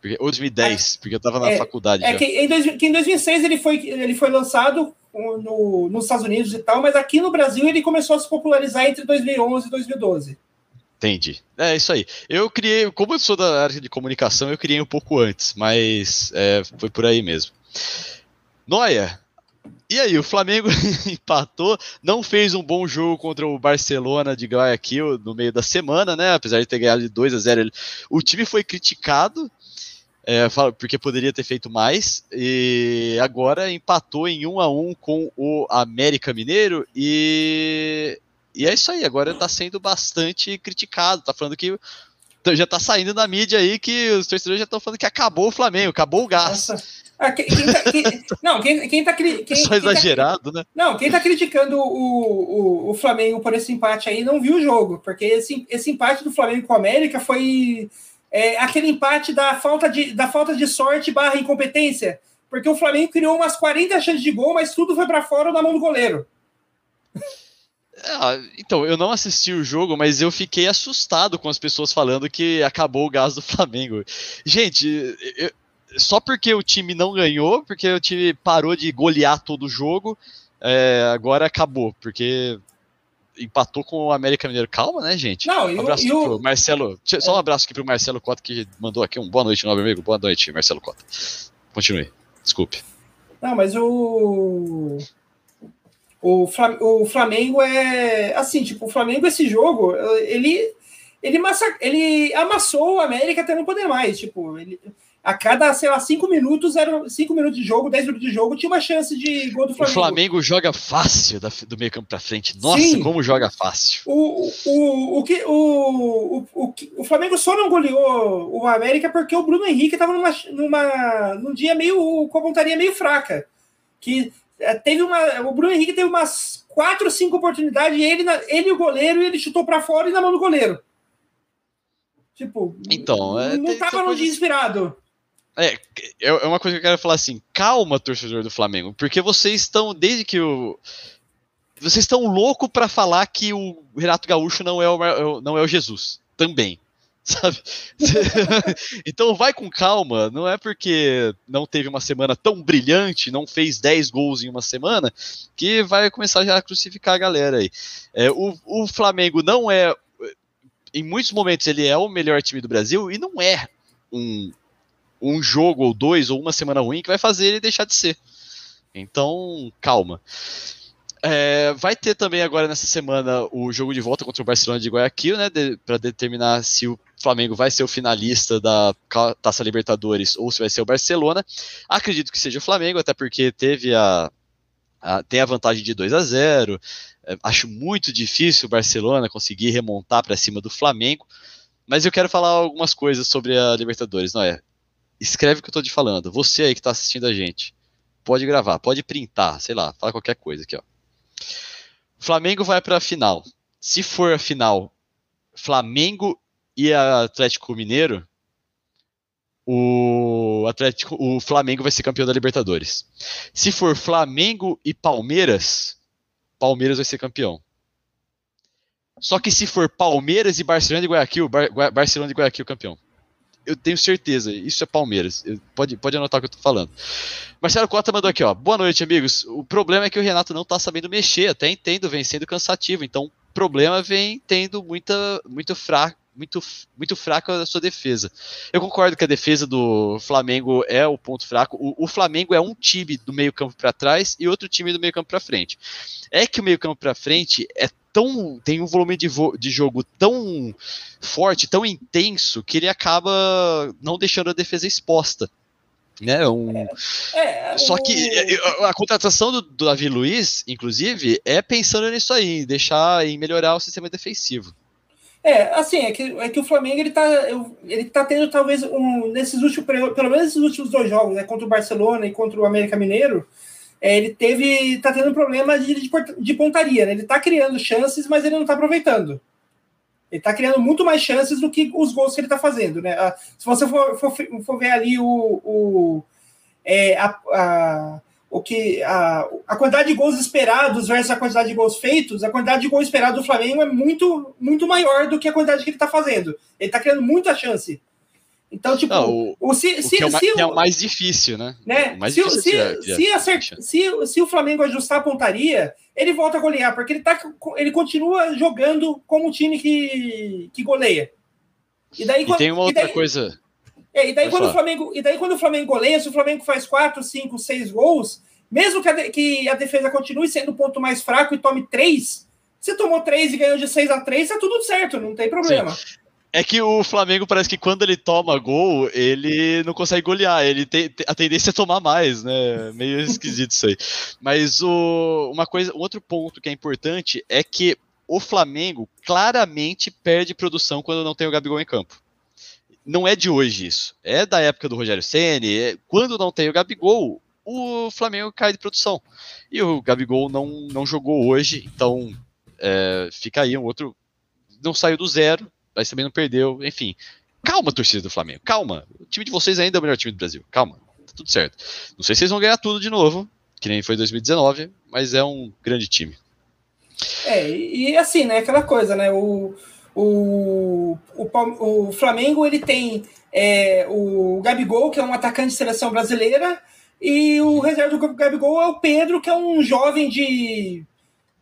Porque, ou 2010, é, porque eu estava na é, faculdade. É já. Que, em dois, que em 2006 ele foi, ele foi lançado no, nos Estados Unidos e tal, mas aqui no Brasil ele começou a se popularizar entre 2011 e 2012. Entendi. É isso aí. Eu criei, como eu sou da área de comunicação, eu criei um pouco antes, mas é, foi por aí mesmo. Noia, e aí, o Flamengo empatou, não fez um bom jogo contra o Barcelona de Guayaquil no meio da semana, né? Apesar de ter ganhado de 2 a 0 O time foi criticado, é, porque poderia ter feito mais, e agora empatou em 1 a 1 com o América Mineiro e e é isso aí, agora está sendo bastante criticado, está falando que já tá saindo na mídia aí que os torcedores já estão falando que acabou o Flamengo, acabou o gás. Ah, quem, quem tá, quem, não, quem, quem tá. Quem, Só exagerado, tá, né? Não, quem tá criticando o, o, o Flamengo por esse empate aí não viu o jogo, porque esse, esse empate do Flamengo com o América foi é, aquele empate da falta, de, da falta de sorte barra incompetência, porque o Flamengo criou umas 40 chances de gol, mas tudo foi para fora na mão do goleiro. Ah, então, eu não assisti o jogo, mas eu fiquei assustado com as pessoas falando que acabou o gás do Flamengo. Gente, eu, só porque o time não ganhou, porque o time parou de golear todo o jogo, é, agora acabou, porque empatou com o América Mineiro. Calma, né, gente? Não, um abraço eu, pro Marcelo. Só um abraço aqui pro Marcelo Cota, que mandou aqui um boa noite, novo amigo. Boa noite, Marcelo Cota. Continue. Desculpe. Não, mas o. O Flamengo é. Assim, tipo, o Flamengo, esse jogo, ele. Ele, massa, ele amassou o América até não poder mais. Tipo, ele, a cada, sei lá, cinco minutos, eram cinco minutos de jogo, dez minutos de jogo, tinha uma chance de gol do Flamengo. O Flamengo joga fácil do meio campo para frente. Nossa, Sim. como joga fácil. O, o, o, que, o, o, o, o Flamengo só não goleou o América porque o Bruno Henrique estava numa, numa, num dia meio, com a pontaria meio fraca. Que teve uma. O Bruno Henrique teve umas quatro, cinco oportunidades, e ele, ele o goleiro, ele chutou para fora e na mão do goleiro. Tipo, então, é, não estava no dia inspirado. É, é, é uma coisa que eu quero falar assim, calma, torcedor do Flamengo, porque vocês estão, desde que o. Vocês estão louco para falar que o Renato Gaúcho não é o, não é o Jesus. Também. Sabe? então vai com calma, não é porque não teve uma semana tão brilhante, não fez 10 gols em uma semana, que vai começar já a crucificar a galera aí. É, o, o Flamengo não é. Em muitos momentos ele é o melhor time do Brasil e não é um, um jogo ou dois ou uma semana ruim que vai fazer ele deixar de ser. Então, calma. É, vai ter também agora nessa semana o jogo de volta contra o Barcelona de Guayaquil, né, de, para determinar se o Flamengo vai ser o finalista da Taça Libertadores ou se vai ser o Barcelona. Acredito que seja o Flamengo, até porque teve a, a tem a vantagem de 2 a 0. É, acho muito difícil o Barcelona conseguir remontar para cima do Flamengo. Mas eu quero falar algumas coisas sobre a Libertadores, não é? escreve o que eu tô te falando. Você aí que tá assistindo a gente, pode gravar, pode printar, sei lá, fala qualquer coisa aqui, ó. Flamengo vai para a final. Se for a final Flamengo e Atlético Mineiro, o Atlético, o Flamengo vai ser campeão da Libertadores. Se for Flamengo e Palmeiras, Palmeiras vai ser campeão. Só que se for Palmeiras e Barcelona de Guayaquil, Bar Barcelona de Guayaquil campeão eu tenho certeza, isso é Palmeiras. Pode, pode anotar o que eu tô falando. Marcelo Cota mandou aqui, ó. Boa noite, amigos. O problema é que o Renato não tá sabendo mexer, até entendo, vem sendo cansativo. Então, o problema vem tendo muita, muito fraco. Muito, muito fraca a sua defesa. Eu concordo que a defesa do Flamengo é o ponto fraco. O, o Flamengo é um time do meio-campo para trás e outro time do meio-campo para frente. É que o meio-campo para frente é tão tem um volume de, de jogo tão forte, tão intenso, que ele acaba não deixando a defesa exposta. Né, um... É, é, Só que é, é, a, contratação do, do Davi Luiz, inclusive, é pensando nisso aí, deixar em melhorar o sistema defensivo. É, assim, é que, é que o Flamengo ele tá, ele tá tendo talvez um, nesses últimos, pelo menos nesses últimos dois jogos, né, contra o Barcelona e contra o América Mineiro, é, ele teve, tá tendo um problema de, de, de pontaria, né? Ele tá criando chances, mas ele não tá aproveitando. Ele tá criando muito mais chances do que os gols que ele tá fazendo, né? Ah, se você for, for, for ver ali o, o, é, a, a, o que, a, a quantidade de gols esperados versus a quantidade de gols feitos, a quantidade de gols esperados do Flamengo é muito, muito maior do que a quantidade que ele tá fazendo. Ele tá criando muita chance. Então, tipo, não, o, o, se, se, o que, é, é o mais difícil, né? né? mais se, difícil se, tirar, se, acert, se, se o Flamengo ajustar a pontaria, ele volta a golear, porque ele, tá, ele continua jogando como um time que, que goleia. E, daí, e tem uma outra daí, coisa. É, e, daí quando o Flamengo, e daí quando o Flamengo goleia, se o Flamengo faz 4, 5, 6 gols, mesmo que a, que a defesa continue sendo o ponto mais fraco e tome 3, você tomou 3 e ganhou de 6 a 3, tá tudo certo, não tem problema. Sim. É que o Flamengo parece que quando ele toma gol, ele não consegue golear, ele tem a tendência é tomar mais, né? Meio esquisito isso aí. Mas o, uma coisa, um outro ponto que é importante é que o Flamengo claramente perde produção quando não tem o Gabigol em campo. Não é de hoje isso. É da época do Rogério Ceni. É, quando não tem o Gabigol, o Flamengo cai de produção. E o Gabigol não, não jogou hoje, então é, fica aí um outro. Não saiu do zero, mas também não perdeu. Enfim, calma, torcida do Flamengo, calma. O time de vocês ainda é o melhor time do Brasil, calma, tá tudo certo. Não sei se vocês vão ganhar tudo de novo, que nem foi 2019, mas é um grande time. É, e assim, né, aquela coisa, né, o, o, o, o Flamengo ele tem é, o Gabigol, que é um atacante de seleção brasileira, e o reserva do Gabigol é o Pedro, que é um jovem de.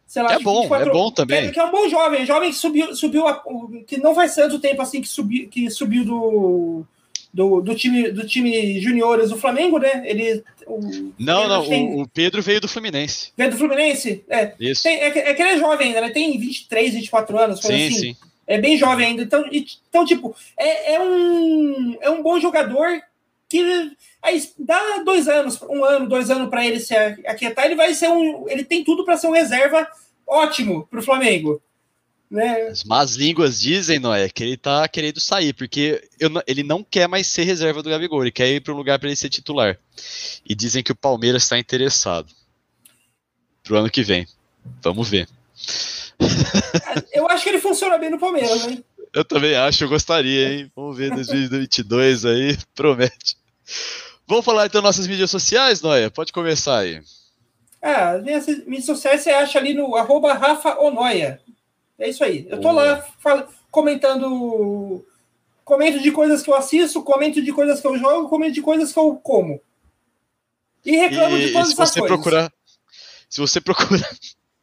Sei lá, é bom, 24, é bom também. Que, que, é um bom jovem, jovem que subiu, subiu a, que não faz tanto tempo assim que subiu, que subiu do, do, do time do time juniores do Flamengo, né? Ele o não, não, tem... o, Pedro veio do Fluminense. Veio do Fluminense? É. Isso. Tem, é, é que ele é jovem ainda, né? Tem 23, 24 anos, sim, assim. Sim. É bem jovem ainda. Então, então tipo, é, é, um, é um bom jogador que aí dá dois anos, um ano, dois anos para ele se aquietar, ele vai ser um. Ele tem tudo para ser um reserva ótimo para o Flamengo. Né? As más línguas dizem, Noé, que ele tá querendo sair, porque eu, ele não quer mais ser reserva do Gabigol, ele quer ir para um lugar para ele ser titular. E dizem que o Palmeiras está interessado pro ano que vem. Vamos ver. Eu acho que ele funciona bem no Palmeiras, hein? Eu também acho, eu gostaria, hein? Vamos ver 2022 aí, promete. Vamos falar então nossas mídias sociais, Noia? Pode começar aí. Ah, minhas mídias sociais você acha ali no arroba Rafa Onoia. É isso aí. Eu tô lá fala, comentando. Comento de coisas que eu assisto, comento de coisas que eu jogo, comento de coisas que eu como. E reclamo e, de todas essas coisas. Procurar, se você procurar.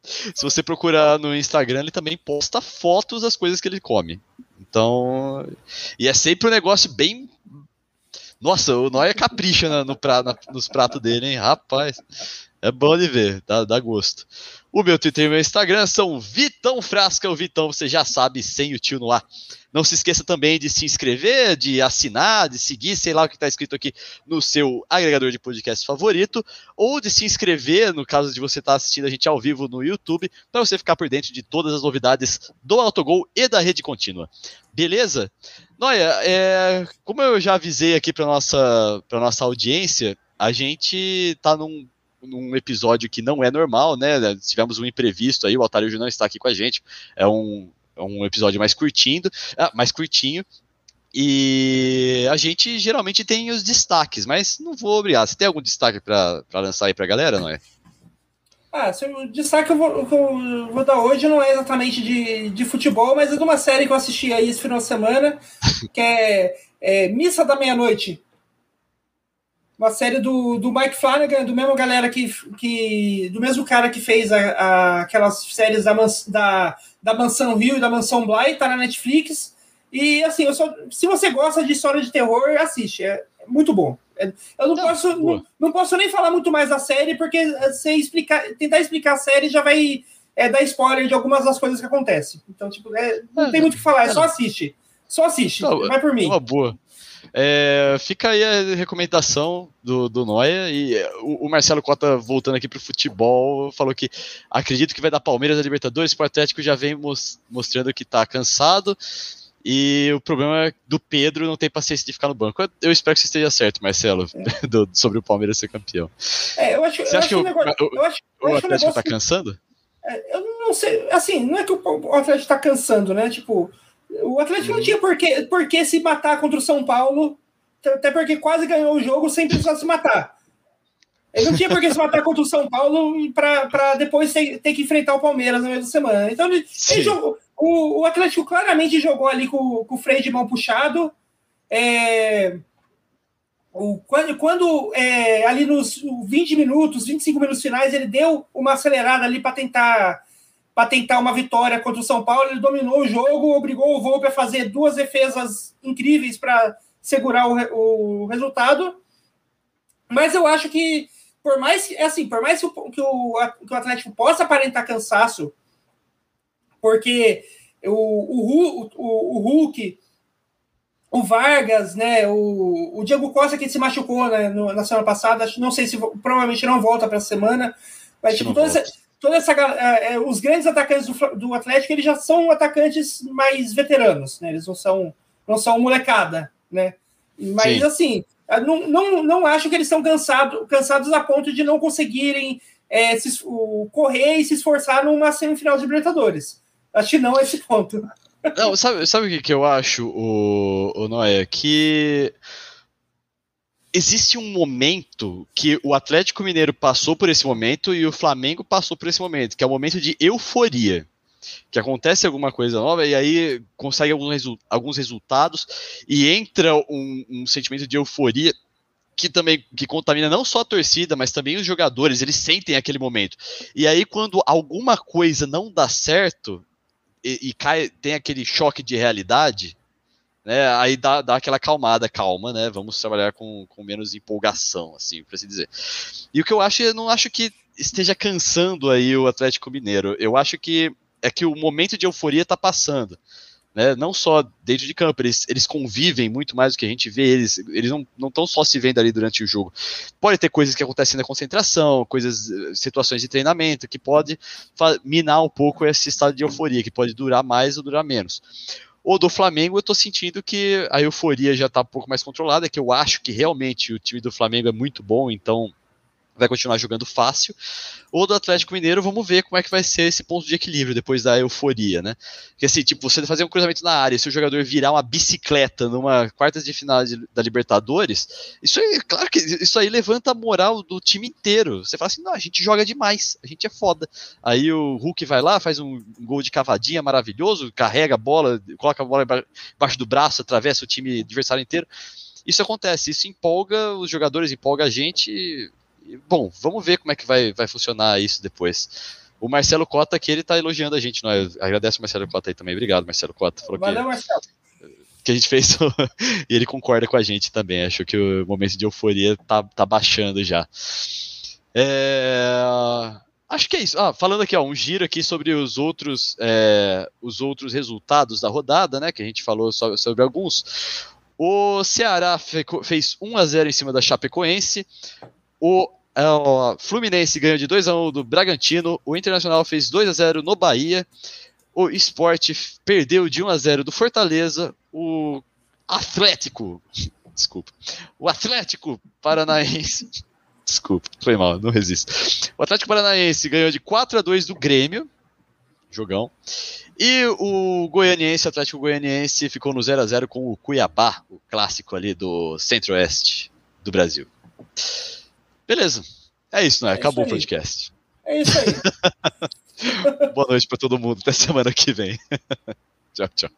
Se você procurar no Instagram, ele também posta fotos das coisas que ele come. Então. E é sempre um negócio bem. Nossa, o Noia capricha no pra, nos pratos dele, hein? Rapaz. É bom de ver, dá, dá gosto. O meu Twitter e o meu Instagram são Vitão Frasca, o Vitão, você já sabe, sem o tio no ar. Não se esqueça também de se inscrever, de assinar, de seguir, sei lá o que está escrito aqui no seu agregador de podcast favorito, ou de se inscrever, no caso de você estar tá assistindo a gente ao vivo no YouTube, para você ficar por dentro de todas as novidades do Autogol e da rede contínua. Beleza? Noia, é, como eu já avisei aqui para nossa, nossa audiência, a gente está num num episódio que não é normal, né? Tivemos um imprevisto aí, o Altario não está aqui com a gente. É um, é um episódio mais curtinho, ah, mais curtinho. E a gente geralmente tem os destaques, mas não vou obrigar. Você tem algum destaque para lançar aí para a galera, não é? Ah, o destaque que eu, vou, eu vou dar hoje não é exatamente de, de futebol, mas é de uma série que eu assisti aí esse final de semana, que é, é Missa da Meia-Noite uma série do, do Mike Flanagan, do mesmo galera que, que do mesmo cara que fez a, a, aquelas séries da, da, da Mansão Rio e da Mansão Bly, tá na Netflix. E assim, eu só, se você gosta de história de terror, assiste, é, é muito bom. É, eu não, não posso não, não, posso nem falar muito mais da série, porque se explicar, tentar explicar a série já vai é, dar spoiler de algumas das coisas que acontecem. Então, tipo, é, não tem muito o que falar, é só assiste. Só assiste, vai por mim. Uma boa. É, fica aí a recomendação do, do Noia. E o, o Marcelo Cota, voltando aqui para o futebol, falou que acredito que vai dar Palmeiras a Libertadores. O Atlético já vem mos, mostrando que está cansado. E o problema é do Pedro não tem paciência de ficar no banco. Eu espero que você esteja certo, Marcelo, é. do, sobre o Palmeiras ser campeão. É, eu acho, você eu acha que o, negócio, o, acho, o Atlético está cansando? É, eu não sei, assim, não é que o Atlético está cansando, né? Tipo, o Atlético não tinha por que, por que se matar contra o São Paulo, até porque quase ganhou o jogo sem precisar se matar. Ele não tinha por que se matar contra o São Paulo para depois ter, ter, que enfrentar o Palmeiras na mesma semana. Então ele, ele jogou, o, o, Atlético claramente jogou ali com, com o freio de mão puxado. É, o, quando quando é, ali nos 20 minutos, 25 minutos finais, ele deu uma acelerada ali para tentar para tentar uma vitória contra o São Paulo. Ele dominou o jogo, obrigou o Volpe a fazer duas defesas incríveis para segurar o, o, resultado. Mas eu acho que, por mais que, assim, por mais que o, que o, que o Atlético possa aparentar cansaço, porque o, o, o, o Hulk, o Vargas, né, o, o Diego Costa que se machucou né, no, na semana passada, não sei se provavelmente não volta para a semana, mas tipo, toda essa, toda essa é, é, os grandes atacantes do, do Atlético eles já são atacantes mais veteranos, né? Eles não são não são molecada, né? Mas Sim. assim, não, não, não acho que eles estão cansado, cansados a ponto de não conseguirem é, se, o, correr e se esforçar numa semifinal de Libertadores. Acho que não é esse ponto. Não, sabe, sabe o que, que eu acho, o, o Noé? Que existe um momento que o Atlético Mineiro passou por esse momento e o Flamengo passou por esse momento, que é o momento de euforia. Que acontece alguma coisa nova e aí consegue alguns, resu alguns resultados e entra um, um sentimento de euforia que também que contamina não só a torcida, mas também os jogadores, eles sentem aquele momento. E aí, quando alguma coisa não dá certo e, e cai, tem aquele choque de realidade, né? Aí dá, dá aquela calmada, calma, né? Vamos trabalhar com, com menos empolgação, assim, para se dizer. E o que eu acho, eu não acho que esteja cansando aí o Atlético Mineiro. Eu acho que é que o momento de euforia está passando. Né, não só dentro de campo, eles, eles convivem muito mais do que a gente vê, eles, eles não estão só se vendo ali durante o jogo. Pode ter coisas que acontecem na concentração, coisas, situações de treinamento, que pode minar um pouco esse estado de euforia, que pode durar mais ou durar menos. O do Flamengo, eu tô sentindo que a euforia já tá um pouco mais controlada, que eu acho que realmente o time do Flamengo é muito bom, então vai continuar jogando fácil. Ou do Atlético Mineiro, vamos ver como é que vai ser esse ponto de equilíbrio depois da euforia, né? Porque assim, tipo, você fazer um cruzamento na área, se o jogador virar uma bicicleta numa quartas de final de, da Libertadores, isso aí, claro que isso aí levanta a moral do time inteiro. Você fala assim, não, a gente joga demais, a gente é foda. Aí o Hulk vai lá, faz um gol de cavadinha maravilhoso, carrega a bola, coloca a bola embaixo do braço, atravessa o time adversário inteiro. Isso acontece, isso empolga os jogadores, empolga a gente, bom, vamos ver como é que vai, vai funcionar isso depois. O Marcelo Cota aqui, ele tá elogiando a gente, não é? Agradece o Marcelo Cota aí também. Obrigado, Marcelo Cota. Falou Valeu, que, Marcelo. Que a gente fez e ele concorda com a gente também. Acho que o momento de euforia tá, tá baixando já. É... Acho que é isso. Ah, falando aqui, ó, um giro aqui sobre os outros, é, os outros resultados da rodada, né? Que a gente falou sobre, sobre alguns. O Ceará fez 1 a 0 em cima da Chapecoense. O, o Fluminense ganhou de 2 a 1 do Bragantino. O Internacional fez 2 a 0 no Bahia. O Esporte perdeu de 1 a 0 do Fortaleza. O Atlético, desculpa. O Atlético Paranaense Desculpa, foi mal, não resisto. O Atlético Paranaense ganhou de 4 a 2 do Grêmio, jogão. E o Goianiense, o Atlético Goianiense, ficou no 0 a 0 com o Cuiabá, o clássico ali do Centro-Oeste do Brasil. Beleza. É isso, não é? é Acabou o podcast. É isso aí. Boa noite para todo mundo. Até semana que vem. tchau, tchau.